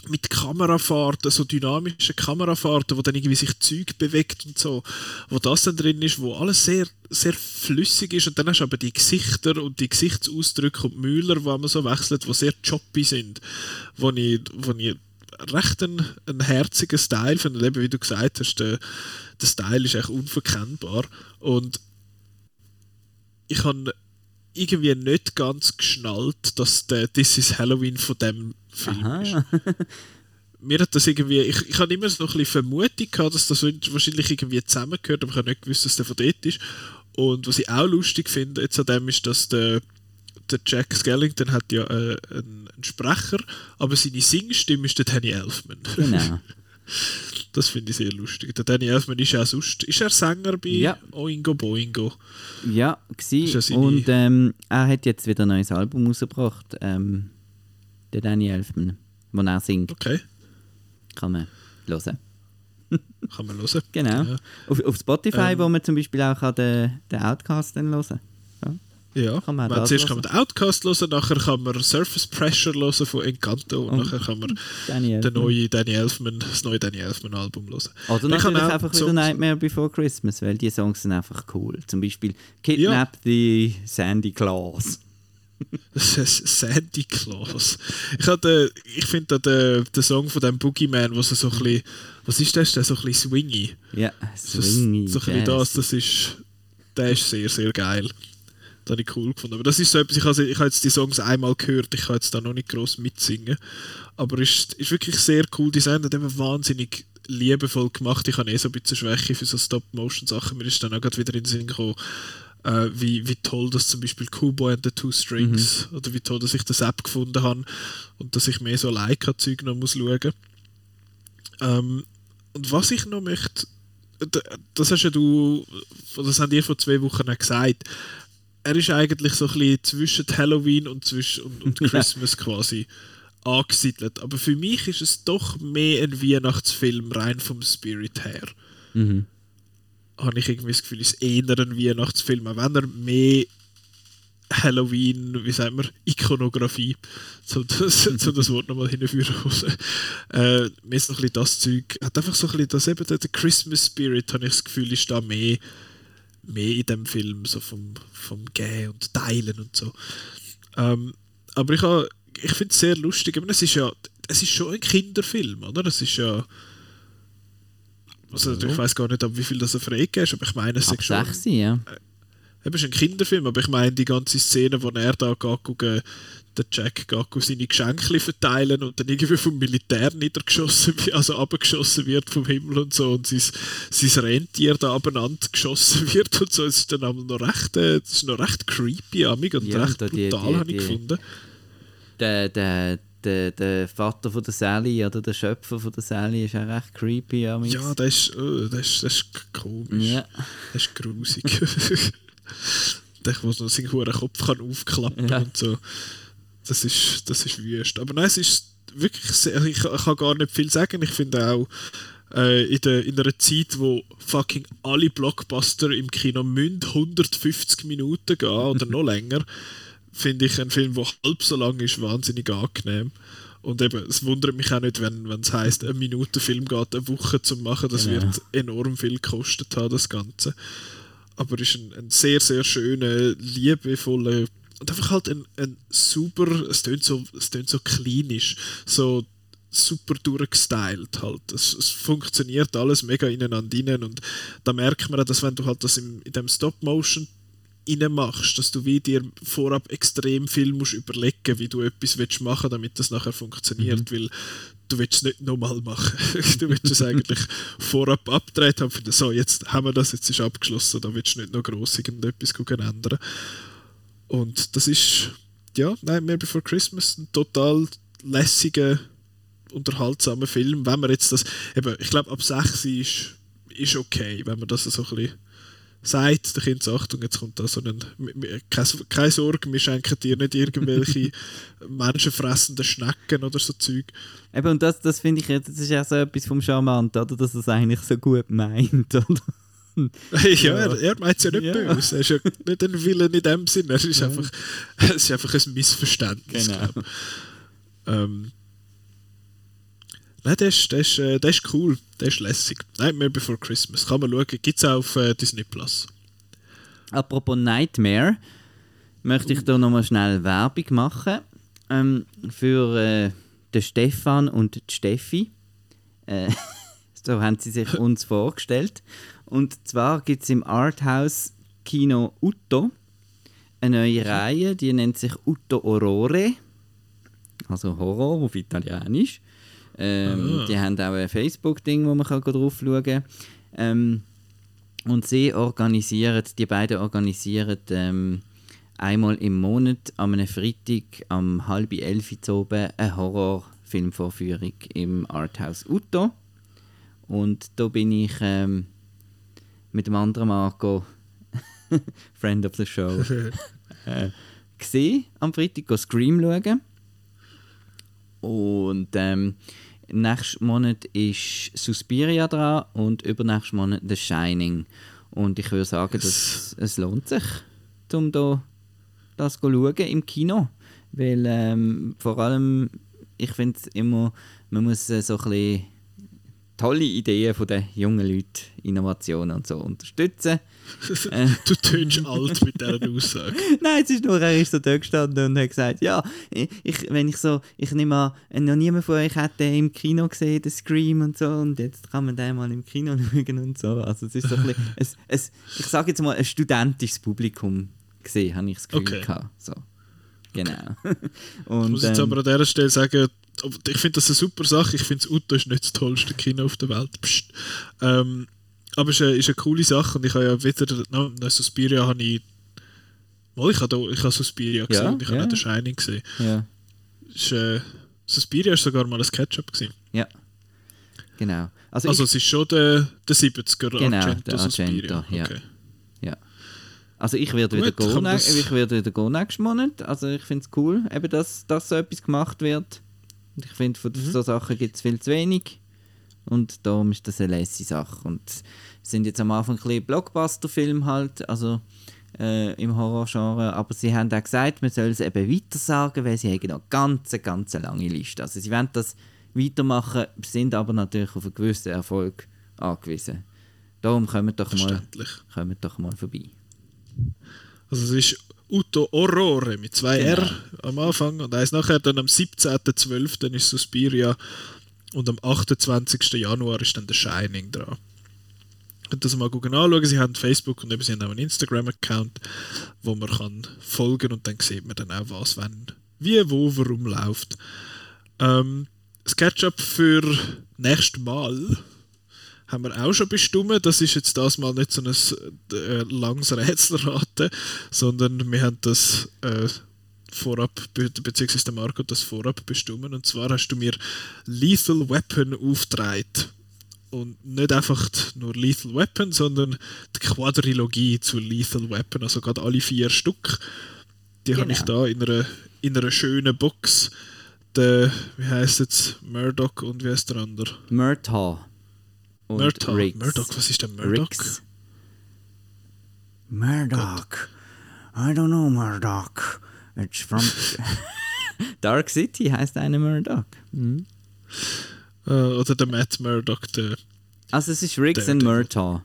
mit Kamerafahrten, so dynamische Kamerafahrten, wo dann irgendwie sich Zeug bewegt und so, wo das dann drin ist, wo alles sehr, sehr flüssig ist. Und dann hast du aber die Gesichter und die Gesichtsausdrücke und die Müller, wo man so wechselt, wo sehr choppy sind, wo ich, wo ich recht einen, einen herzigen Style finde, eben wie du gesagt hast, der, der Style ist echt unverkennbar. Und ich habe irgendwie nicht ganz geschnallt, dass der This is Halloween von dem Film ist Aha. mir hat das irgendwie, ich, ich habe immer so noch ein bisschen Vermutung gehabt, dass das wahrscheinlich irgendwie zusammengehört, aber ich habe nicht gewusst, dass der von dort ist. Und was ich auch lustig finde jetzt an dem ist, dass der, der Jack Skellington hat ja äh, einen, einen Sprecher, aber seine Singstimme ist der Danny Elfman. Genau. Das finde ich sehr lustig. Der Danny Elfman ist ja auch sonst, ist er Sänger bei Ja. Oingo Boingo? Ja, seine- Und ähm, er hat jetzt wieder ein neues Album rausgebracht. Ähm, der Danny Elfman, wo er singt. Okay, Kann man hören. kann man hören. Genau. Ja. Auf, auf Spotify, Ähm. wo man zum Beispiel auch kann den, den Outcast dann hören Ja, Kann man man zuerst kann hören? man den Outcast hören, nachher kann man Surface Pressure hören von Encanto und Und nachher kann man Danny den neue Danny Elfman, das neue Danny Elfman Album hören. Oder kann natürlich auch einfach wieder Nightmare Before Christmas, weil die Songs sind einfach cool. Zum Beispiel Kidnap the Sandy Claus. Das ist Sandy Claus. Ich, hatte- ich finde den, den Song von dem Boogeyman, wo so, so ein bisschen, was ist das? Der so ein bisschen swingy. Ja, Das, so swingy. ein bisschen das, das ist, der ist sehr, sehr geil. Das habe ich cool gefunden. Aber das ist so etwas, ich habe, ich habe jetzt die Songs einmal gehört, ich kann jetzt da noch nicht groß mitsingen. Aber es ist, ist wirklich sehr cool designt und eben wahnsinnig liebevoll gemacht. Ich habe eh so ein bisschen Schwäche für so Stop-Motion-Sachen. Mir ist dann auch gerade wieder in den Sinn gekommen, äh, wie, wie toll das zum Beispiel Kubo and the Two Strings oder wie toll, dass ich das App gefunden habe und dass ich mehr so Leica-Zeug noch muss schauen. Ähm, und was ich noch möchte, das hast ja du, das haben ihr vor zwei Wochen auch gesagt, er ist eigentlich so ein bisschen zwischen Halloween und, zwischen, und, und Christmas quasi angesiedelt. Aber für mich ist es doch mehr ein Weihnachtsfilm, rein vom Spirit her. Mhm. Habe ich irgendwie das Gefühl, ist eher ein Weihnachtsfilm, auch wenn er mehr Halloween, wie sagen wir, Ikonografie, so das, so das Wort nochmal hinführen muss. Äh, mehr so ein bisschen das Zeug, hat einfach so ein bisschen das eben, der Christmas Spirit, habe ich das Gefühl, ist da mehr, mehr in dem Film, so vom, vom Gehen und Teilen und so. Ähm, aber ich, ich finde es sehr lustig, ich meine, es ist ja, es ist schon ein Kinderfilm, oder? Es ist ja, also ich weiß gar nicht, wie viel das er freigegeben ist, aber ich meine, es ist schon... 6, ja. Eben, es ist ein Kinderfilm, aber ich meine, die ganze Szene, wo er da geht, gucken, der Jack geht seine Geschenke verteilen und dann irgendwie vom Militär niedergeschossen wird, also abgeschossen wird vom Himmel und so und sein, sein Rentier da abeinander geschossen wird und so. Es ist dann aber noch recht, äh, es ist noch recht creepy amig und Ja, recht brutal, habe ich gefunden. Der, der, der, der Vater von der Sally oder der Schöpfer von der Sally ist auch recht creepy. Ja, Ja, das ist, äh, das ist, das ist komisch. Ja. Das ist grusig. der, wo noch seinen hohen Kopf kann aufklappen Ja. und so. Das ist, das ist wüst. Aber nein, es ist wirklich sehr, ich, ich kann gar nicht viel sagen. Ich finde auch, äh, in, der, in einer Zeit, wo fucking alle Blockbuster im Kino müssen 150 Minuten gehen oder noch länger, finde ich einen Film, der halb so lang ist, wahnsinnig angenehm. Und eben, es wundert mich auch nicht, wenn es heisst, ein Minuten Film geht eine Woche zu machen. Das Genau. wird enorm viel gekostet haben, das Ganze. Aber es ist ein, ein sehr, sehr schöner, liebevoller und einfach halt ein, ein super, es tönt so, es tönt so klinisch, so super durchgestylt halt. Es, es funktioniert alles mega ineinander rein und da merkt man auch, dass wenn du halt das im, in dem Stop-Motion machst, dass du wie dir vorab extrem viel musst überlegen, wie du etwas willst machen, damit das nachher funktioniert, weil du willst es nicht nochmal machen. du willst es eigentlich vorab abgedreht haben, finden, so jetzt haben wir das, jetzt ist abgeschlossen, da willst du nicht noch gross irgendetwas ändern. Und das ist, ja, nein, Mehr Before Christmas, ein total lässiger, unterhaltsamer Film. Wenn man jetzt das, eben, ich glaube, ab 6 ist, ist okay, wenn man das so ein bisschen sagt, der Kind sagt, Achtung, jetzt kommt da so ein, keine, keine Sorge, wir schenken dir nicht irgendwelche menschenfressenden Schnecken oder so Zeug. Eben, und das, das finde ich, jetzt, das ist ja so etwas vom Charmant, oder? Dass er es eigentlich so gut meint, oder? ja, er, er meint es ja nicht Ja. böse. Er ist ja nicht ein Villain in dem Sinn. Er ist, einfach, es ist einfach ein Missverständnis. Genau. Ähm, nein, der ist, der, ist, äh, der ist cool. Der ist lässig. Nightmare Before Christmas. Kann man schauen. Gibt es auch auf äh, Disney Plus. Apropos Nightmare, möchte ich da nochmal schnell Werbung machen ähm, für äh, den Stefan und die Steffi. Äh, so haben sie sich uns vorgestellt. Und zwar gibt es im Arthouse Kino Utto eine neue Reihe, die nennt sich Utto Aurore. Also Horror auf Italienisch. Ähm, Ah. Die haben auch ein Facebook-Ding, wo man kann drauf schauen kann. Ähm, und sie organisieren, die beiden organisieren ähm, einmal im Monat am einem Freitag am halb elf oben eine Horrorfilmvorführung im Arthouse Utto. Und da bin ich ähm, mit dem anderen Marco, Friend of the Show, äh, gesehen am Freitag go Scream schauen. Und ähm, nächsten Monat ist Suspiria dran und übernächsten Monat The Shining. Und ich würde sagen, dass es lohnt sich, um da das zu schauen im Kino. Weil ähm, vor allem, ich finde es immer, man muss äh, so ein bisschen tolle Ideen von den jungen Leuten, Innovationen und so unterstützen. Du tönst alt mit dieser Aussage. Nein, es ist nur, er ist so da gestanden und hat gesagt, ja, ich, wenn ich so, ich nehme an, noch niemand von euch hat den im Kino gesehen, den Scream und so, und jetzt kann man den mal im Kino schauen und so. Also es ist so ein bisschen, es, es, ich sage jetzt mal, ein studentisches Publikum gesehen, habe ich das Gefühl Okay. gehabt. So. Genau. Ich Und, muss jetzt ähm, aber an dieser Stelle sagen, ich finde das eine super Sache. Ich finde, das Uto ist nicht das tollste Kino auf der Welt. Ähm, aber es ist eine, ist eine coole Sache und ich habe ja wieder, no, no, Suspiria habe ich, mal, ich habe, da, ich habe Suspiria gesehen Ja, und ich habe ja. auch The Shining gesehen. ja. Ist, äh, Suspiria ist sogar mal ein Ketchup gewesen. ja. Genau. Also, Also ich, es ist schon der, der 70er Genau, Argento der Suspiria. Argento, ja. Okay. ja. Also ich werde wieder gehen, das- ich werde wieder gehen nächsten Monat. Also ich finde es cool, eben, dass, dass so etwas gemacht wird. Und ich finde, von Mhm. so Sachen gibt es viel zu wenig. Und darum ist das eine lässige Sache. Und es sind jetzt am Anfang ein bisschen Blockbuster-Filme halt, also äh, im Horrorgenre. Aber sie haben auch gesagt, man soll es eben weiter sagen, weil sie haben noch ganz, ganz eine lange Liste. Also sie wollen das weitermachen, sind aber natürlich auf einen gewissen Erfolg angewiesen. Darum kommen doch mal, kommen doch mal vorbei. Also es ist Uto Aurore mit zwei Genau. R am Anfang und eins nachher. Dann am 17.12. ist Suspiria und am 28. Januar ist dann The Shining dran. Könnt das mal gucken anschauen. Sie haben Facebook und eben sie haben auch einen Instagram-Account, wo man kann folgen und dann sieht man dann auch, was, wenn, wie, wo, warum läuft. Ähm, das Catch-up für nächstes Mal haben wir auch schon bestimmt. Das ist jetzt das mal nicht so ein äh, langes Rätselraten, sondern wir haben das äh, vorab, be beziehungsweise der Marco das vorab bestimmt. Und zwar hast du mir Lethal Weapon aufgetragen. Und nicht einfach nur Lethal Weapon, sondern die Quadrilogie zu Lethal Weapon, also gerade alle vier Stück. Die habe ich Genau. da in einer, in einer schönen Box. Der, wie heißt jetzt, Murdoch und wie heißt der andere? Murtaugh. Und Murdoch. Riggs. Murdoch, was ist denn Murdoch? Riggs. Murdoch. I don't know Murdoch. It's from... Dark City heißt eine Murdoch. Mhm. Äh, oder der Matt Murdoch, der Also es ist Riggs und Murtaugh.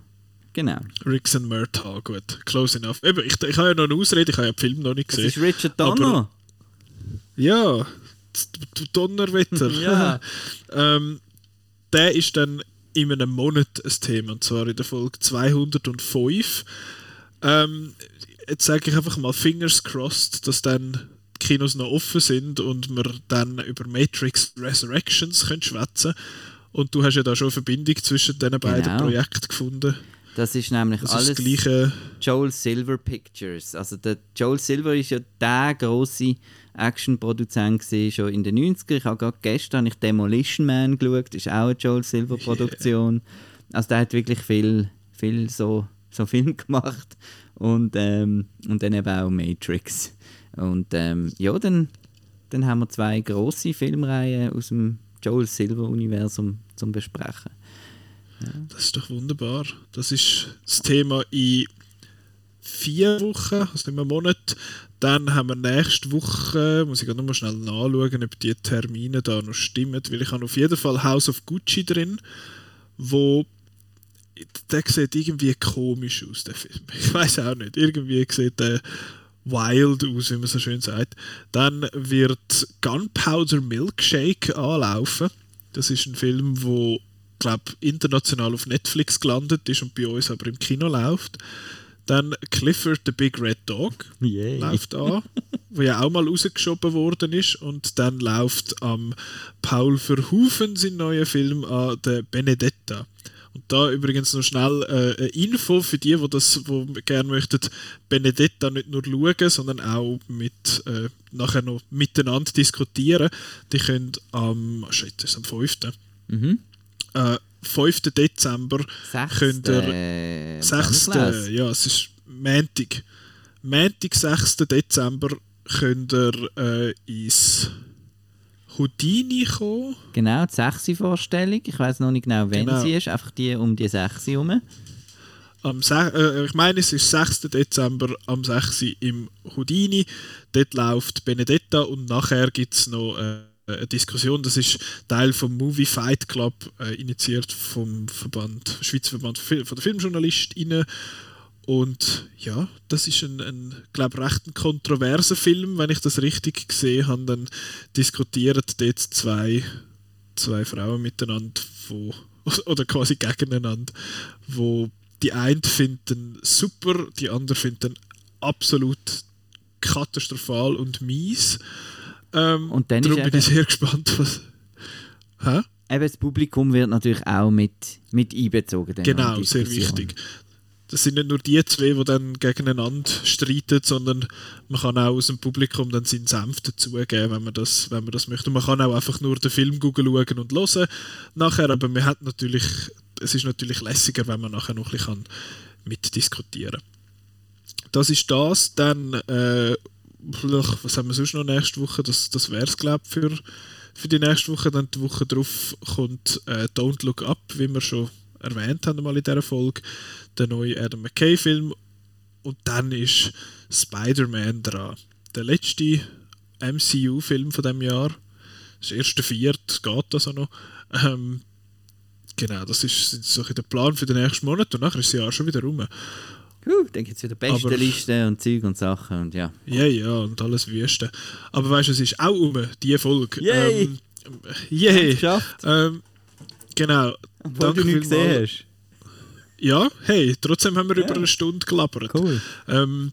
Genau. Riggs and Murtaugh, gut. Close enough. Eben, ich, ich habe ja noch eine Ausrede, ich habe ja den Film noch nicht Das gesehen. ist Richard Donner. Ja, Donnerwetter. Ja. ähm, der ist dann in einem Monat ein Thema, und zwar in der Folge 205. Ähm, jetzt sage ich einfach mal Fingers crossed, dass dann die Kinos noch offen sind und wir dann über Matrix Resurrections können schwätzen Und du hast ja da schon eine Verbindung zwischen diesen beiden Genau. Projekten gefunden. Das ist nämlich Das alles ist gleiche. Joel Silver Pictures. Also der Joel Silver ist ja der grosse Actionproduzent schon in den 90er. Ich habe gerade gestern ich Demolition Man geschaut, das ist auch eine Joel Silver Produktion. Also der hat wirklich viel, viel so, so Film gemacht und, ähm, und dann eben auch Matrix. Und ähm, ja, dann, dann haben wir zwei grosse Filmreihen aus dem Joel Silver Universum zum besprechen. Das ist doch wunderbar. Das ist das Thema in vier Wochen, also in einem Monat. Dann haben wir nächste Woche, muss ich gerade noch mal schnell nachschauen, ob die Termine da noch stimmen, weil ich habe auf jeden Fall House of Gucci drin, wo der sieht irgendwie komisch aus, der Film. Ich weiß auch nicht. Irgendwie sieht der wild aus, wie man so schön sagt. Dann wird Gunpowder Milkshake anlaufen. Das ist ein Film, wo glaube international auf Netflix gelandet ist und bei uns aber im Kino läuft. Dann Clifford the Big Red Dog Yay. läuft an, wo ja auch mal rausgeschoben worden ist. Und dann läuft am Paul Verhoeven sein neuer Film an, der Benedetta. Und da übrigens noch schnell äh, eine Info für die, die das wo gerne möchten, Benedetta nicht nur schauen, sondern auch mit, äh, nachher noch miteinander diskutieren. Die können am, shit, ist am 5. Mhm. Äh, 5. Dezember Sechste, könnt ihr äh, 6. Brandglas. Ja, es ist Montag. Montag, 6. Dezember könnt ihr äh, ins Houdini kommen. Genau, die 6. Vorstellung. Ich weiß noch nicht genau, wann Genau. sie ist. Einfach die um die 6 herum. Am äh, ich meine, es ist 6. Dezember am 6. im Houdini. Dort läuft Benedetta und nachher gibt es noch äh, eine Diskussion. Das ist Teil vom Movie Fight Club, äh, initiiert vom Verband, Schweizer Verband von der Filmjournalistinnen. Und ja, das ist ein, ein glaube recht kontroverser Film, wenn ich das richtig gesehen habe. Dann diskutieren dort zwei, zwei Frauen miteinander, wo, oder quasi gegeneinander, wo die eine finden super, die andere finden absolut katastrophal und mies. Ähm, Und dann ist darum bin ich sehr gespannt, was. Hä? Eben, das Publikum wird natürlich auch mit, mit einbezogen. Genau, sehr wichtig. Das sind nicht nur die zwei, die dann gegeneinander streiten, sondern man kann auch aus dem Publikum dann seinen Senf dazugeben, wenn man das, wenn man das möchte. Und man kann auch einfach nur den Film schauen und hören nachher, aber man hat natürlich, es ist natürlich lässiger, wenn man nachher noch ein bisschen mitdiskutieren kann. Das ist das, dann äh, was haben wir sonst noch nächste Woche? Das, das wäre es, glaube ich, für, für die nächste Woche. Dann die Woche darauf kommt äh, Don't Look Up, wie wir schon erwähnt haben mal in dieser Folge, der neue Adam McKay-Film. Und dann ist Spider-Man dran. Der letzte MCU-Film von dem Jahr. Das erste Viert geht auch noch. Ähm, genau, das ist so ein bisschen der Plan für den nächsten Monat und nachher ist das Jahr schon wieder rum. Dann gibt es wieder beste Aber- Listen und Zeug und Sachen und ja. Ja, ja, und alles Wüste. Aber weißt du, es ist auch um, die Folge. Yay! Ähm, yay! Ähm, genau. Obwohl du nicht gesehen hast. Ja, hey, trotzdem haben wir Ja. über eine Stunde gelabert. Cool. Ähm,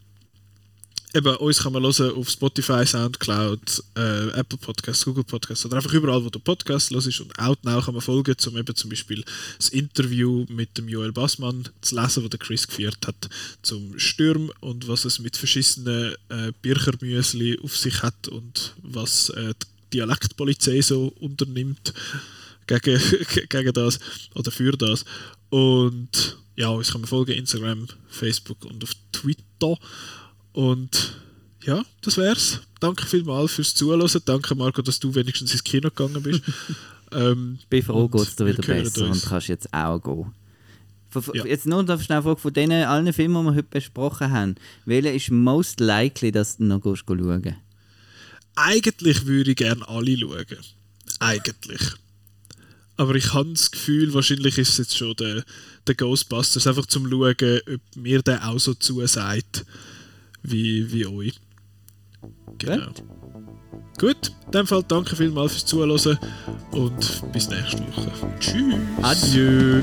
eben, uns kann man hören auf Spotify, Soundcloud, äh, Apple Podcasts, Google Podcasts oder einfach überall, wo du Podcast hörst. Und Outnow kann man folgen, um eben zum Beispiel das Interview mit dem Joel Bassmann zu lesen, das Chris geführt hat zum Sturm und was es mit verschissenen äh, Birchermüsli auf sich hat und was äh, die Dialektpolizei so unternimmt gegen, gegen das oder für das. Und ja, uns kann man folgen, Instagram, Facebook und auf Twitter. Und ja, das wär's. Danke vielmals fürs Zuhören. Danke, Marco, dass du wenigstens ins Kino gegangen bist. ähm, Ich bin froh, und geht es dir wieder besser und kannst jetzt auch gehen. Von- Ja. Jetzt nur noch schnell Frage von den allen Filmen, die wir heute besprochen haben. Welcher ist most likely, dass du noch schauen Eigentlich würde ich gerne alle schauen. Eigentlich. Aber ich habe das Gefühl, wahrscheinlich ist es jetzt schon der, der Ghostbusters, einfach zum Schauen, ob mir der auch so zusagt wie, wie euch. Genau. Gut, in dem Fall danke vielmals fürs Zuhören und bis nächste Woche. Tschüss. Adieu.